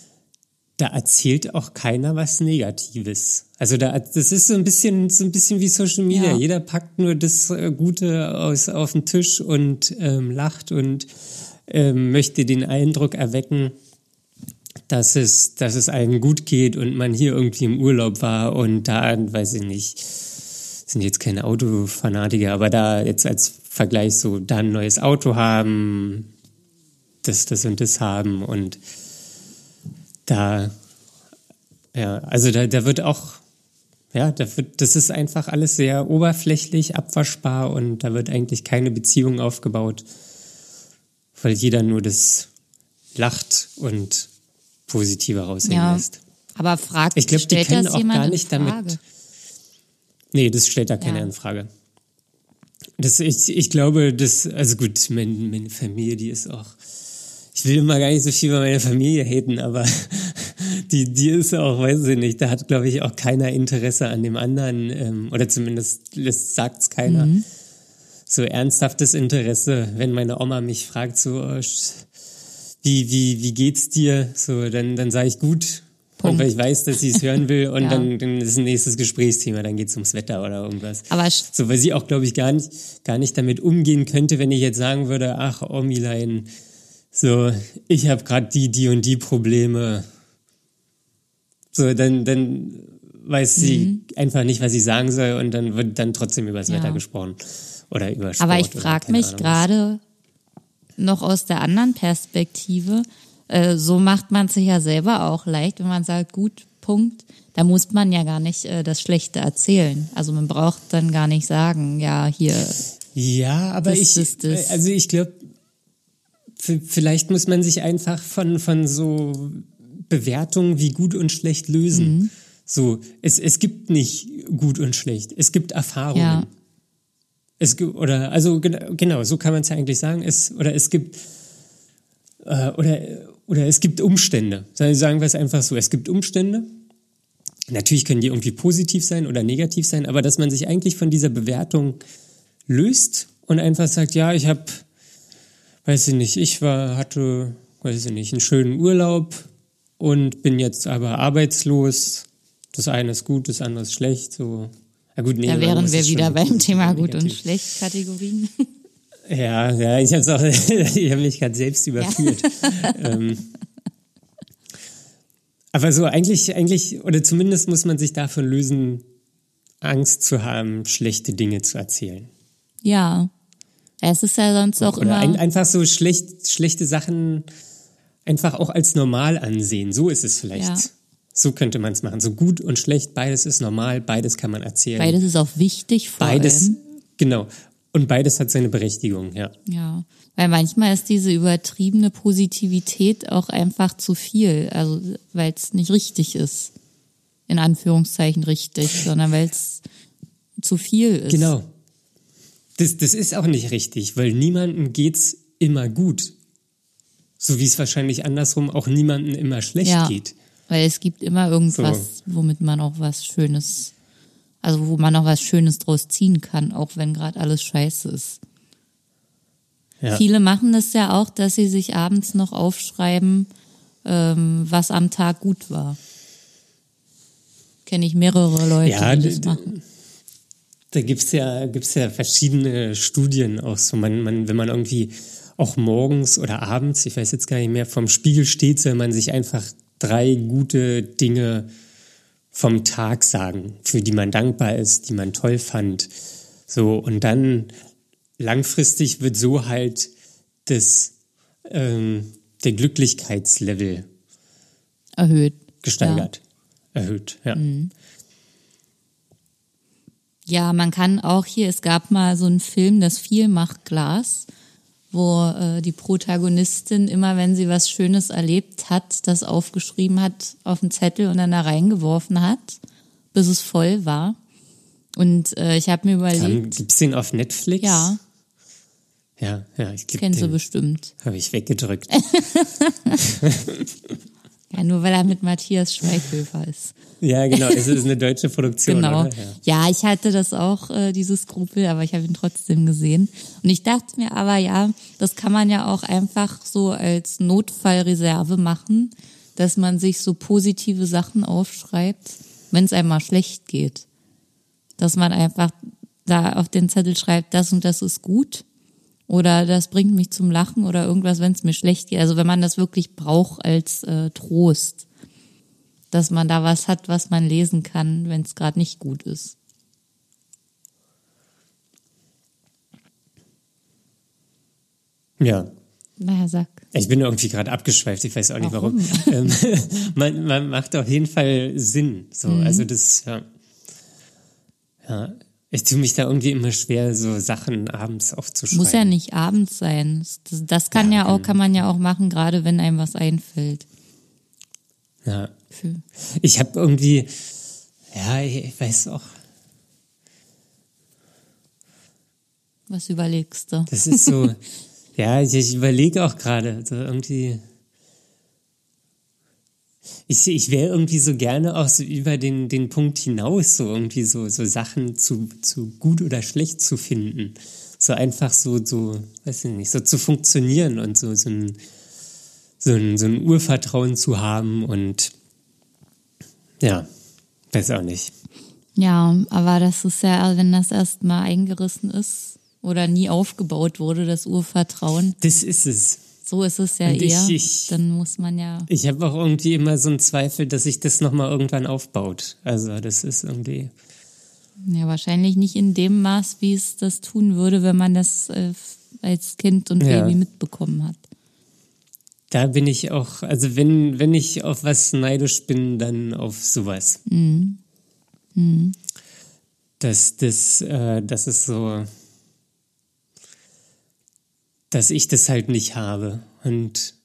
Da erzählt auch keiner was Negatives. Also da, das ist so ein bisschen, so ein bisschen wie Social Media. Ja. Jeder packt nur das äh, Gute aus, auf den Tisch und ähm, lacht und ähm, möchte den Eindruck erwecken, dass es, dass es allen gut geht und man hier irgendwie im Urlaub war und da, weiß ich nicht, sind jetzt keine Autofanatiker, aber da jetzt als Vergleich so da ein neues Auto haben, das, das und das haben und da, ja, also da, da wird auch, ja, da wird, das ist einfach alles sehr oberflächlich, abwaschbar und da wird eigentlich keine Beziehung aufgebaut, weil jeder nur das lacht und positiver raussehen ja, lässt. Aber fragt, ich glaube, die können auch gar nicht damit. Nee, das stellt da keine ja. Anfrage. Das, ich, ich glaube, das, also gut, mein, meine Familie, die ist auch, ich will immer gar nicht so viel über meine Familie haten, aber die, die ist auch, weiß ich nicht, da hat, glaube ich, auch keiner Interesse an dem anderen, ähm, oder zumindest sagt es keiner. Mhm. So ernsthaftes Interesse, wenn meine Oma mich fragt, so, oh, wie, wie, wie geht's dir? So, dann, dann sage ich gut, Punkt. Und weil ich weiß, dass sie es hören will und ja. dann, dann ist ein nächstes Gesprächsthema, dann geht es ums Wetter oder irgendwas. Aber so, weil sie auch, glaube ich, gar nicht, gar nicht damit umgehen könnte, wenn ich jetzt sagen würde, ach, Omilein, so, ich habe gerade die, die und die Probleme. So, dann, dann weiß mhm. sie einfach nicht, was sie sagen soll und dann wird dann trotzdem über das ja. Wetter gesprochen. Oder über Sport. Aber ich frage mich gerade noch aus der anderen Perspektive, äh, so macht man sich ja selber auch leicht, wenn man sagt, gut, Punkt. Da muss man ja gar nicht äh, das Schlechte erzählen. Also man braucht dann gar nicht sagen, ja, hier. Ja, aber das, ich, das, das. also ich glaube, vielleicht muss man sich einfach von, von so Bewertungen wie gut und schlecht lösen. Mhm. So, es, es gibt nicht gut und schlecht. Es gibt Erfahrungen. Ja. Es, oder, also genau, so kann man es ja eigentlich sagen. Es, oder es gibt, äh, oder oder es gibt Umstände. Sagen wir es einfach so, es gibt Umstände. Natürlich können die irgendwie positiv sein oder negativ sein, aber dass man sich eigentlich von dieser Bewertung löst und einfach sagt, ja, ich habe, weiß ich nicht, ich war, hatte, weiß ich nicht, einen schönen Urlaub und bin jetzt aber arbeitslos. Das eine ist gut, das andere ist schlecht. So, ja gut, nee, da wären wir wieder beim Thema gut und schlecht Kategorien. Ja, ja, ich habe auch, ich habe mich gerade selbst überführt. Ja. ähm, aber so eigentlich, eigentlich, oder zumindest muss man sich davon lösen, Angst zu haben, schlechte Dinge zu erzählen. Ja. Es ist ja sonst auch oder immer. Ein, einfach so schlecht, schlechte Sachen einfach auch als normal ansehen. So ist es vielleicht. Ja. So könnte man es machen. So gut und schlecht, beides ist normal, beides kann man erzählen. Beides ist auch wichtig vor beides, allem. Genau. Und beides hat seine Berechtigung, ja. Ja, weil manchmal ist diese übertriebene Positivität auch einfach zu viel, also weil es nicht richtig ist. In Anführungszeichen richtig, sondern weil es zu viel ist. Genau. Das, das ist auch nicht richtig, weil niemandem geht's immer gut. So wie es wahrscheinlich andersrum auch niemandem immer schlecht ja. geht. Weil es gibt immer irgendwas, womit man auch was Schönes, also wo man auch was Schönes draus ziehen kann, auch wenn gerade alles scheiße ist. Ja. Viele machen das ja auch, dass sie sich abends noch aufschreiben, ähm, was am Tag gut war. Kenne ich mehrere Leute, Ja, die das machen. Da gibt's ja, gibt's ja verschiedene Studien auch so. Man, man, wenn man irgendwie auch morgens oder abends, ich weiß jetzt gar nicht mehr, vom Spiegel steht, soll man sich einfach drei gute Dinge vom Tag sagen, für die man dankbar ist, die man toll fand. So, und dann langfristig wird so halt das, ähm, der Glücklichkeitslevel Erhöht. gesteigert, erhöht. Ja. Ja, man kann auch hier, es gab mal so einen Film, das Viel macht Glas, wo äh, die Protagonistin immer, wenn sie was Schönes erlebt hat, das aufgeschrieben hat auf einen Zettel und dann da reingeworfen hat, bis es voll war. Und äh, ich habe mir überlegt, gibt's den auf Netflix? ja, Ja, ja, ich kennst du den bestimmt. habe ich weggedrückt. Ja, nur weil er mit Matthias Schweighöfer ist. Ja, genau, es ist eine deutsche Produktion, Genau. oder? Ja. Ja, ich hatte das auch, äh, dieses Skrupel, aber ich habe ihn trotzdem gesehen. Und ich dachte mir aber, ja, das kann man ja auch einfach so als Notfallreserve machen, dass man sich so positive Sachen aufschreibt, wenn es einmal schlecht geht. Dass man einfach da auf den Zettel schreibt, das und das ist gut. Oder das bringt mich zum Lachen oder irgendwas, wenn es mir schlecht geht. Also wenn man das wirklich braucht als äh, Trost dass man da was hat, was man lesen kann, wenn es gerade nicht gut ist. ja. Naja, sag. Ich bin irgendwie gerade abgeschweift, ich weiß auch nicht warum. Ähm, man, man macht auf jeden Fall Sinn. So, Mhm. also das, ja. Ja. Ich tue mich da irgendwie immer schwer, so Sachen abends aufzuschreiben. Muss ja nicht abends sein. Das, das kann ja, auch, kann man ja auch machen, gerade wenn einem was einfällt. Ja. Ich habe irgendwie, ja, ich weiß auch, was überlegst du? das ist so, ja, ich, ich überlege auch gerade, so irgendwie. Ich, ich wäre irgendwie so gerne auch so über den, den Punkt hinaus, so irgendwie so, so Sachen zu, zu gut oder schlecht zu finden. So einfach so, so, weiß ich nicht, so zu funktionieren und so, so ein, so ein, so ein Urvertrauen zu haben und ja, weiß auch nicht. Ja, aber das ist ja, wenn das erst mal eingerissen ist oder nie aufgebaut wurde, das Urvertrauen, Das ist es. so ist es ja Und ich- eher. ich- dann muss man ja. Ich habe auch irgendwie immer so einen Zweifel, dass sich das nochmal irgendwann aufbaut. Also das ist irgendwie. Ja, wahrscheinlich nicht in dem Maß, wie es das tun würde, wenn man das äh, als Kind und Ja. Baby mitbekommen hat. Da bin ich auch, also wenn, wenn ich auf was neidisch bin, dann auf sowas. Dass das, äh, das ist so, dass ich das halt nicht habe. Und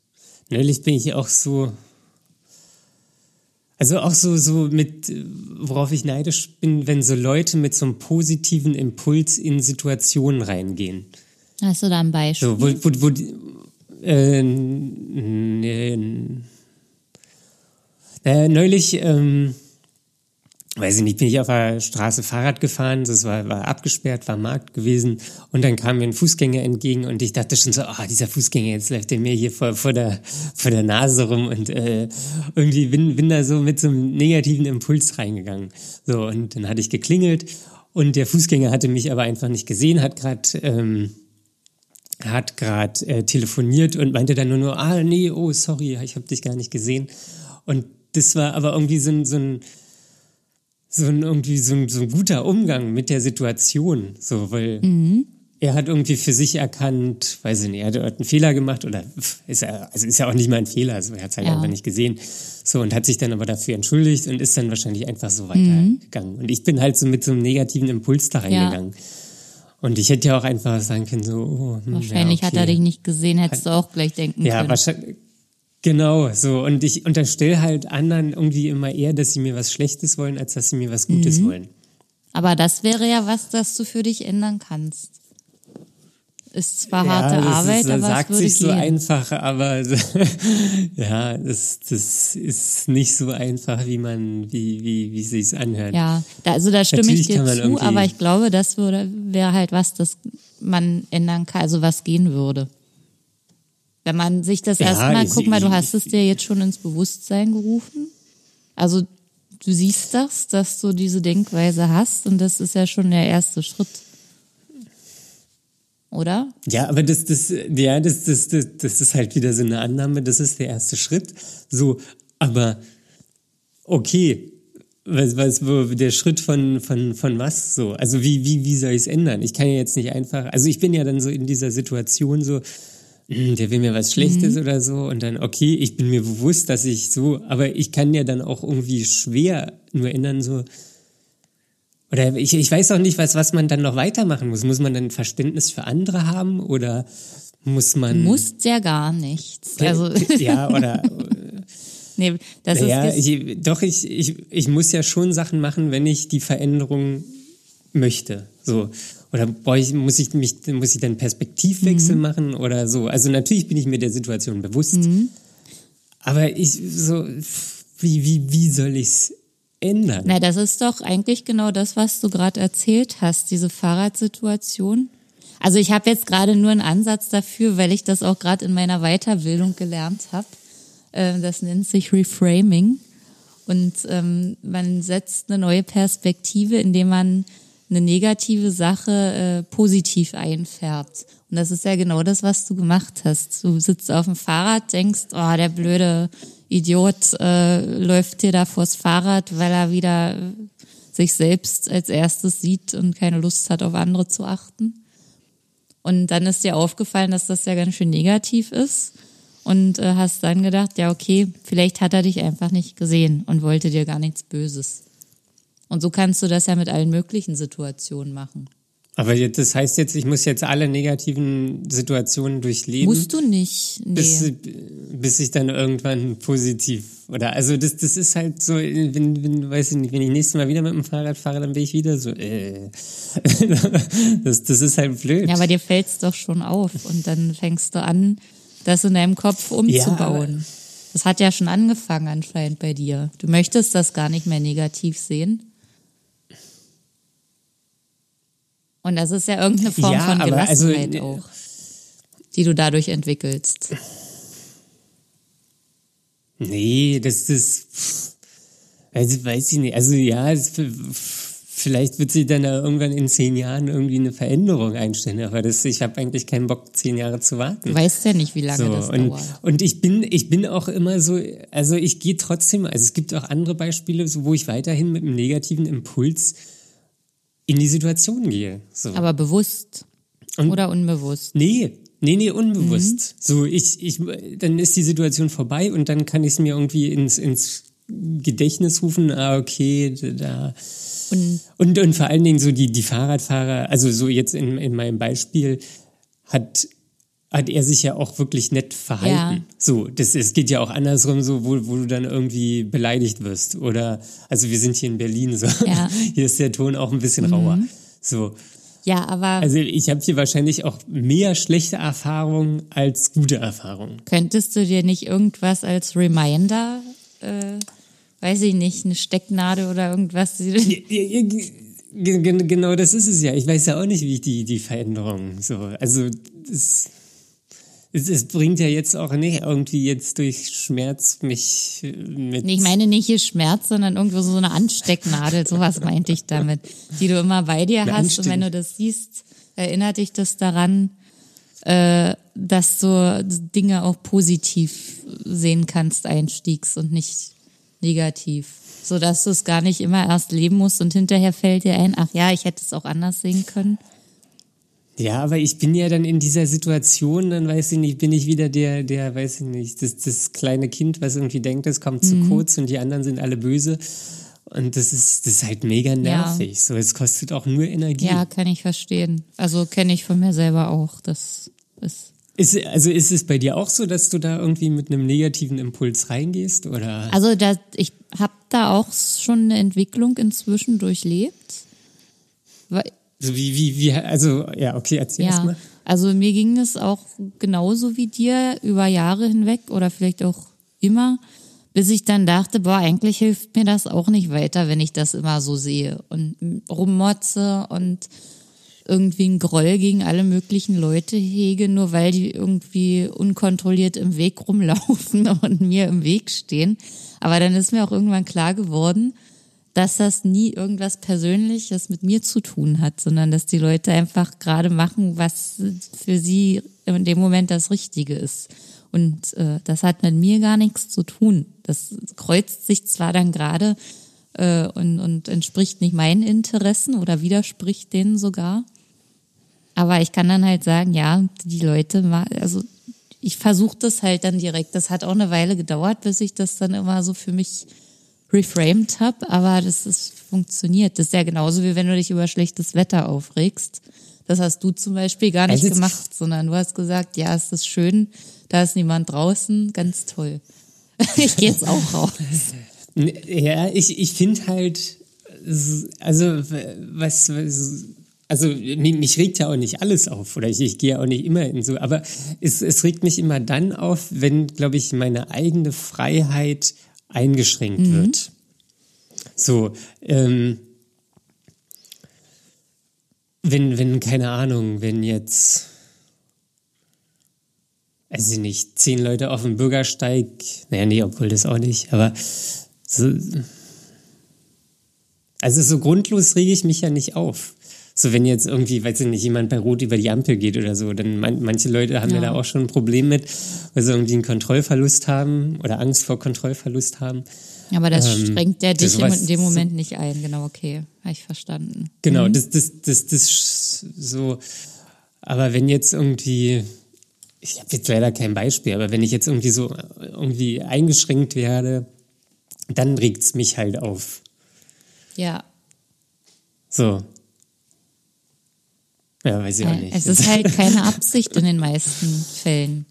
neulich bin ich auch so, also auch so, so mit, worauf ich neidisch bin, wenn so Leute mit so einem positiven Impuls in Situationen reingehen. Hast du da ein Beispiel? So, wo, wo, wo äh, nee, neulich, ähm, weiß ich nicht, bin ich auf der Straße Fahrrad gefahren, das war, war abgesperrt, war Markt gewesen und dann kam mir ein Fußgänger entgegen und ich dachte schon so, ah, dieser Fußgänger, jetzt läuft der mir hier vor, vor, der, vor der Nase rum und äh, irgendwie bin, bin da so mit so einem negativen Impuls reingegangen. So, und dann hatte ich geklingelt und der Fußgänger hatte mich aber einfach nicht gesehen, hat gerade ähm, hat gerade äh, telefoniert und meinte dann nur, nur, ah, nee, oh, sorry, ich habe dich gar nicht gesehen. Und das war aber irgendwie so ein, so ein, so ein, irgendwie so ein, so ein guter Umgang mit der Situation. So, weil er hat irgendwie für sich erkannt, weiß ich nicht, er hat einen Fehler gemacht oder ist ja, also ist ja auch nicht mal ein Fehler, also er hat es halt Ja. einfach nicht gesehen. So, und hat sich dann aber dafür entschuldigt und ist dann wahrscheinlich einfach so weitergegangen. Und ich bin halt so mit so einem negativen Impuls da reingegangen. Und ich hätte ja auch einfach sagen können, so, oh, hm, Wahrscheinlich ja, hat okay. er dich nicht gesehen, hättest du auch gleich denken Ja, können. wahrscheinlich. Genau, so. Und ich unterstelle halt anderen irgendwie immer eher, dass sie mir was Schlechtes wollen, als dass sie mir was Gutes Mhm. wollen. Aber das wäre ja was, das du für dich ändern kannst. Ist zwar harte das Arbeit, ist, aber sagt es würde sich so gehen. einfach, aber ja, das, das ist nicht so einfach, wie man, wie, wie, wie sich's anhört. Ja, da, also da stimme Natürlich ich dir zu, aber ich glaube, das würde, wäre halt was, das man ändern kann, also was gehen würde. Wenn man sich das Ja, erstmal, guck mal, du hast es dir jetzt schon ins Bewusstsein gerufen. Also du siehst das, dass du diese Denkweise hast und das ist ja schon der erste Schritt. Oder? Ja, aber das, das, ja, das, das, das, das ist halt wieder so eine Annahme, das ist der erste Schritt. So, aber okay, was, was, wo, der Schritt von, von, von was so? Also wie, wie, wie soll ich es ändern? Ich kann ja jetzt nicht einfach, also ich bin ja dann so in dieser Situation so, hm, der will mir was Schlechtes oder so und dann, okay, ich bin mir bewusst, dass ich so, aber ich kann ja dann auch irgendwie schwer nur ändern, so, oder ich, ich weiß auch nicht, was, was man dann noch weitermachen muss. Muss man dann Verständnis für andere haben oder muss man. Musst ja gar nichts. Also, ja, oder. nee, das ja, ist, ich, doch, ich, ich, ich muss ja schon Sachen machen, wenn ich die Veränderung möchte. So. Oder ich, muss ich mich, muss ich dann Perspektivwechsel Mhm. machen oder so. Also natürlich bin ich mir der Situation bewusst. Mhm. Aber ich so, wie, wie, wie soll ich's ändern? Na, das ist doch eigentlich genau das, was du gerade erzählt hast, diese Fahrradsituation. Also ich habe jetzt gerade nur einen Ansatz dafür, weil ich das auch gerade in meiner Weiterbildung gelernt habe. Ähm, Das nennt sich Reframing. Und ähm, man setzt eine neue Perspektive, indem man eine negative Sache äh, positiv einfärbt. Und das ist ja genau das, was du gemacht hast. Du sitzt auf dem Fahrrad, denkst, oh, der blöde Idiot äh, läuft dir da vors Fahrrad, weil er wieder sich selbst als erstes sieht und keine Lust hat, auf andere zu achten. Und dann ist dir aufgefallen, dass das ja ganz schön negativ ist. Und äh, hast dann gedacht, ja, okay, vielleicht hat er dich einfach nicht gesehen und wollte dir gar nichts Böses. Und so kannst du das ja mit allen möglichen Situationen machen. Aber jetzt, das heißt jetzt, ich muss jetzt alle negativen Situationen durchleben. Musst du nicht. Nee. bis, bis ich dann irgendwann positiv oder also das das ist halt so wenn wenn weiß ich nicht wenn ich nächstes Mal wieder mit dem Fahrrad fahre dann bin ich wieder so äh. das das ist halt blöd ja, aber dir fällt's doch schon auf. Und dann fängst du an, das in deinem Kopf umzubauen. das hat ja schon angefangen anscheinend bei dir. Du möchtest das gar nicht mehr negativ sehen. Und das ist ja irgendeine Form Ja, von also, Gelassenheit äh, auch, die du dadurch entwickelst. nee das ist also weiß ich nicht also ja es, vielleicht wird sich dann da irgendwann in zehn Jahren irgendwie eine Veränderung einstellen aber das ich habe eigentlich keinen Bock zehn Jahre zu warten Du weißt ja nicht, wie lange So, das und, dauert. und ich bin, ich bin auch immer so, also ich gehe trotzdem, also es gibt auch andere Beispiele, so, wo ich weiterhin mit einem negativen Impuls in die Situation gehe. So. Aber bewusst Und- oder unbewusst. nee, nee, nee, unbewusst. Mhm. So, ich, ich, dann ist die Situation vorbei und dann kann ich es mir irgendwie ins, ins Gedächtnis rufen, ah, okay, da. Und Und, und vor allen Dingen so die, die Fahrradfahrer, also so jetzt in, in meinem Beispiel, hat, hat er sich ja auch wirklich nett verhalten. Ja. So, das, es geht ja auch andersrum, so, wo, wo du dann irgendwie beleidigt wirst. Oder, also wir sind hier in Berlin, so. Ja. Hier ist der Ton auch ein bisschen rauer. So. ja, aber Also ich habe hier wahrscheinlich auch mehr schlechte Erfahrungen als gute Erfahrungen. könntest du dir nicht irgendwas als Reminder, äh, weiß ich nicht, eine Stecknadel oder irgendwas? Genau das ist es ja. Ich weiß ja auch nicht, wie ich die, die Veränderung so. Also es, es, es bringt ja jetzt auch nicht irgendwie jetzt durch Schmerz mich äh, mit. Nee, ich meine nicht hier Schmerz, sondern irgendwo so eine Anstecknadel, sowas meinte ich damit, die du immer bei dir Eine hast und wenn du Ansteck- das siehst, erinnert dich das daran, äh, dass du Dinge auch positiv sehen kannst einstiegs und nicht negativ. So dass du es gar nicht immer erst leben musst und hinterher fällt dir ein, ach ja, ich hätte es auch anders sehen können. Ja, aber ich bin ja dann in dieser Situation, dann weiß ich nicht, bin ich wieder der, der, weiß ich nicht, das, das kleine Kind, was irgendwie denkt, es kommt Mhm. zu kurz und die anderen sind alle böse. Und das ist, das ist halt mega nervig. So, es kostet auch nur Energie. Ja, kann ich verstehen. Also kenne ich von mir selber auch. Das ist Ist, also ist es bei dir auch so, dass du da irgendwie mit einem negativen Impuls reingehst oder? Also da, ich habe da auch schon eine Entwicklung inzwischen durchlebt. Weil, So wie, wie, wie, also, ja, okay, erzähl erst ja, mal. Also mir ging es auch genauso wie dir über Jahre hinweg oder vielleicht auch immer, bis ich dann dachte, boah, eigentlich hilft mir das auch nicht weiter, wenn ich das immer so sehe und rummotze und irgendwie einen Groll gegen alle möglichen Leute hege, nur weil die irgendwie unkontrolliert im Weg rumlaufen und mir im Weg stehen. Aber dann ist mir auch irgendwann klar geworden, dass das nie irgendwas Persönliches mit mir zu tun hat, sondern dass die Leute einfach gerade machen, was für sie in dem Moment das Richtige ist. Und äh, das hat mit mir gar nichts zu tun. Das kreuzt sich zwar dann gerade äh, und, und entspricht nicht meinen Interessen oder widerspricht denen sogar. Aber ich kann dann halt sagen, ja, die Leute, also ich versuche das halt dann direkt. Das hat auch eine Weile gedauert, bis ich das dann immer so für mich reframed habe, aber das ist funktioniert. Das ist ja genauso wie wenn du dich über schlechtes Wetter aufregst. Das hast du zum Beispiel gar nicht also gemacht, sondern du hast gesagt, ja, es ist schön, da ist niemand draußen, ganz toll. ich gehe jetzt auch raus. Ja, ich, ich finde halt, also was, was also mich regt ja auch nicht alles auf oder ich, ich gehe auch nicht immer in so, aber es, es regt mich immer dann auf, wenn, glaube ich, meine eigene Freiheit eingeschränkt mhm. wird. So, ähm, wenn, wenn, keine Ahnung, wenn jetzt, weiß ich nicht, zehn Leute auf dem Bürgersteig, naja, nee, obwohl das auch nicht, aber so, also so grundlos rege ich mich ja nicht auf. So, wenn jetzt irgendwie, weiß ich nicht, jemand bei Rot über die Ampel geht oder so, dann man, manche Leute haben ja. ja da auch schon ein Problem mit, weil sie irgendwie einen Kontrollverlust haben oder Angst vor Kontrollverlust haben. Aber das ähm, schränkt ja dich in dem Moment so, nicht ein, genau, okay, habe ich verstanden. Genau, mhm. das, das, das, das so, aber wenn jetzt irgendwie, ich habe jetzt leider kein Beispiel, aber wenn ich jetzt irgendwie so irgendwie eingeschränkt werde, dann regt's mich halt auf. Ja. So. Ja, weiß ich auch nicht. Es ist halt keine Absicht in den meisten Fällen.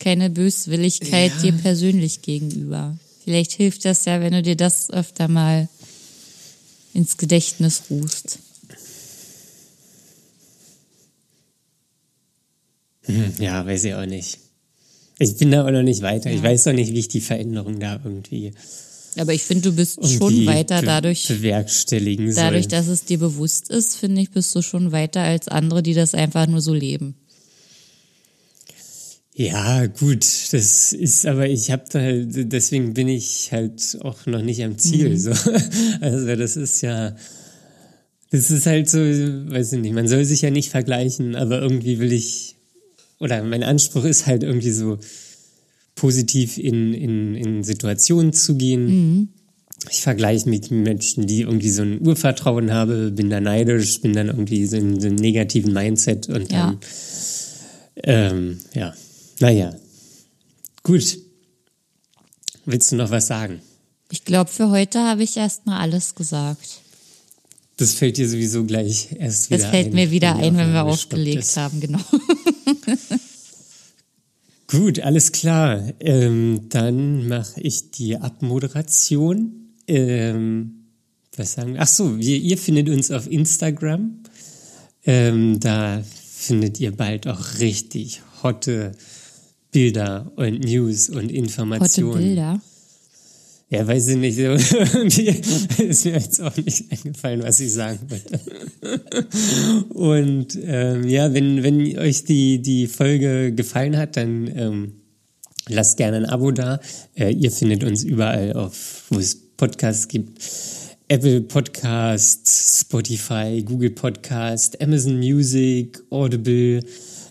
Keine Böswilligkeit ja. dir persönlich gegenüber. Vielleicht hilft das ja, wenn du dir das öfter mal ins Gedächtnis rufst. Hm, ja, weiß ich auch nicht. Ich bin da auch noch nicht weiter. Ja. Ich weiß auch nicht, wie ich die Veränderung da irgendwie aber ich finde, du bist schon weiter dadurch, bewerkstelligen dadurch, soll. dass es dir bewusst ist, finde ich, bist du schon weiter als andere, die das einfach nur so leben. Ja, gut, das ist, aber ich habe da, deswegen bin ich halt auch noch nicht am Ziel. Mhm. So. Also das ist ja, das ist halt so, weiß ich nicht, man soll sich ja nicht vergleichen, aber irgendwie will ich, oder mein Anspruch ist halt irgendwie so, positiv in, in, in Situationen zu gehen. Mhm. Ich vergleiche mit Menschen, die irgendwie so ein Urvertrauen haben, bin da neidisch, bin dann irgendwie so in so einem negativen Mindset und dann, ja, ähm, ja. naja, gut. Willst du noch was sagen? Ich glaube, für heute habe ich erstmal alles gesagt. Das fällt dir sowieso gleich erst wieder ein. Das fällt ein, mir wieder ein, wenn wir aufgelegt haben, genau. Gut, alles klar. Ähm, dann mache ich die Abmoderation. Ähm, was sagen wir? Ach so, wir, ihr findet uns auf Instagram. Ähm, da findet ihr bald auch richtig hotte Bilder und News und Informationen. Hotte Bilder? Ja, weiß ich nicht. Ist mir jetzt auch nicht eingefallen, was ich sagen wollte. Und ähm, ja, wenn, wenn euch die, die Folge gefallen hat, dann ähm, lasst gerne ein Abo da. Äh, ihr findet uns überall, auf, wo es Podcasts gibt. Apple Podcast, Spotify, Google Podcast, Amazon Music, Audible.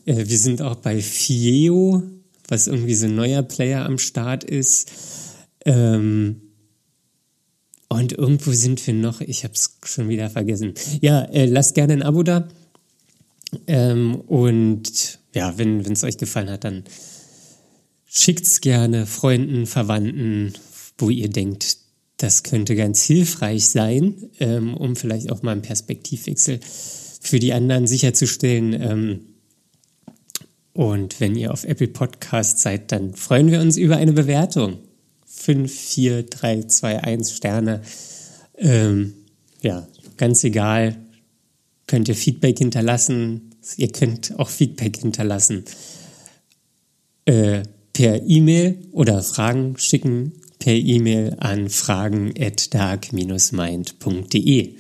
Äh, wir sind auch bei Fieo, was irgendwie so ein neuer Player am Start ist. Ähm, und irgendwo sind wir noch, ich habe es schon wieder vergessen. Ja, äh, lasst gerne ein Abo da. Ähm, und ja, wenn es euch gefallen hat, dann schickt es gerne Freunden, Verwandten, wo ihr denkt, das könnte ganz hilfreich sein, ähm, um vielleicht auch mal einen Perspektivwechsel für die anderen sicherzustellen. Ähm, und wenn ihr auf Apple Podcast seid, dann freuen wir uns über eine Bewertung. 5, 4, 3, 2, 1 Sterne. Ähm, ja, ganz egal. Könnt ihr Feedback hinterlassen, Ihr könnt auch Feedback hinterlassen. Äh, per E-Mail oder Fragen schicken per E-Mail an fragen@dark-mind.de.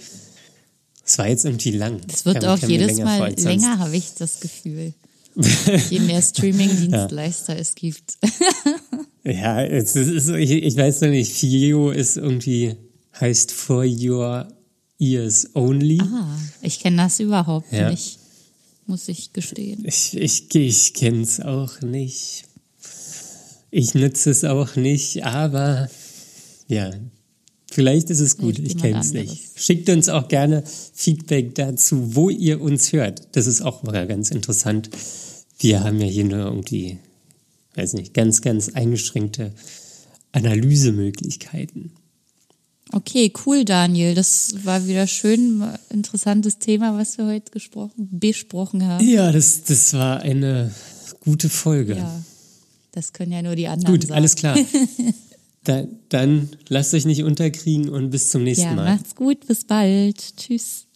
Das war jetzt irgendwie lang. Es wird auch jedes länger Mal sonst. länger, habe ich das Gefühl. Je mehr Streaming-Dienstleister es gibt. Ja, es ist, ich, ich weiß noch nicht, FIO ist irgendwie, heißt For Your Ears Only. Ah, ich kenne das überhaupt Ja. nicht, muss ich gestehen. Ich, ich, ich kenne es auch nicht. Ich nutze es auch nicht, aber ja, vielleicht ist es gut, ich jemand kenne es nicht. Schickt uns auch gerne Feedback dazu, wo ihr uns hört. Das ist auch mal ganz interessant. Wir haben ja hier nur irgendwie, weiß nicht, ganz, ganz eingeschränkte Analysemöglichkeiten. Okay, cool, Daniel. Das war wieder schön interessantes Thema, was wir heute gesprochen, besprochen haben. Ja, das, das war eine gute Folge. Ja, das können ja nur die anderen Gut, sagen. alles klar. Da, dann lasst euch nicht unterkriegen und bis zum nächsten Ja, Mal. macht's gut, bis bald. Tschüss.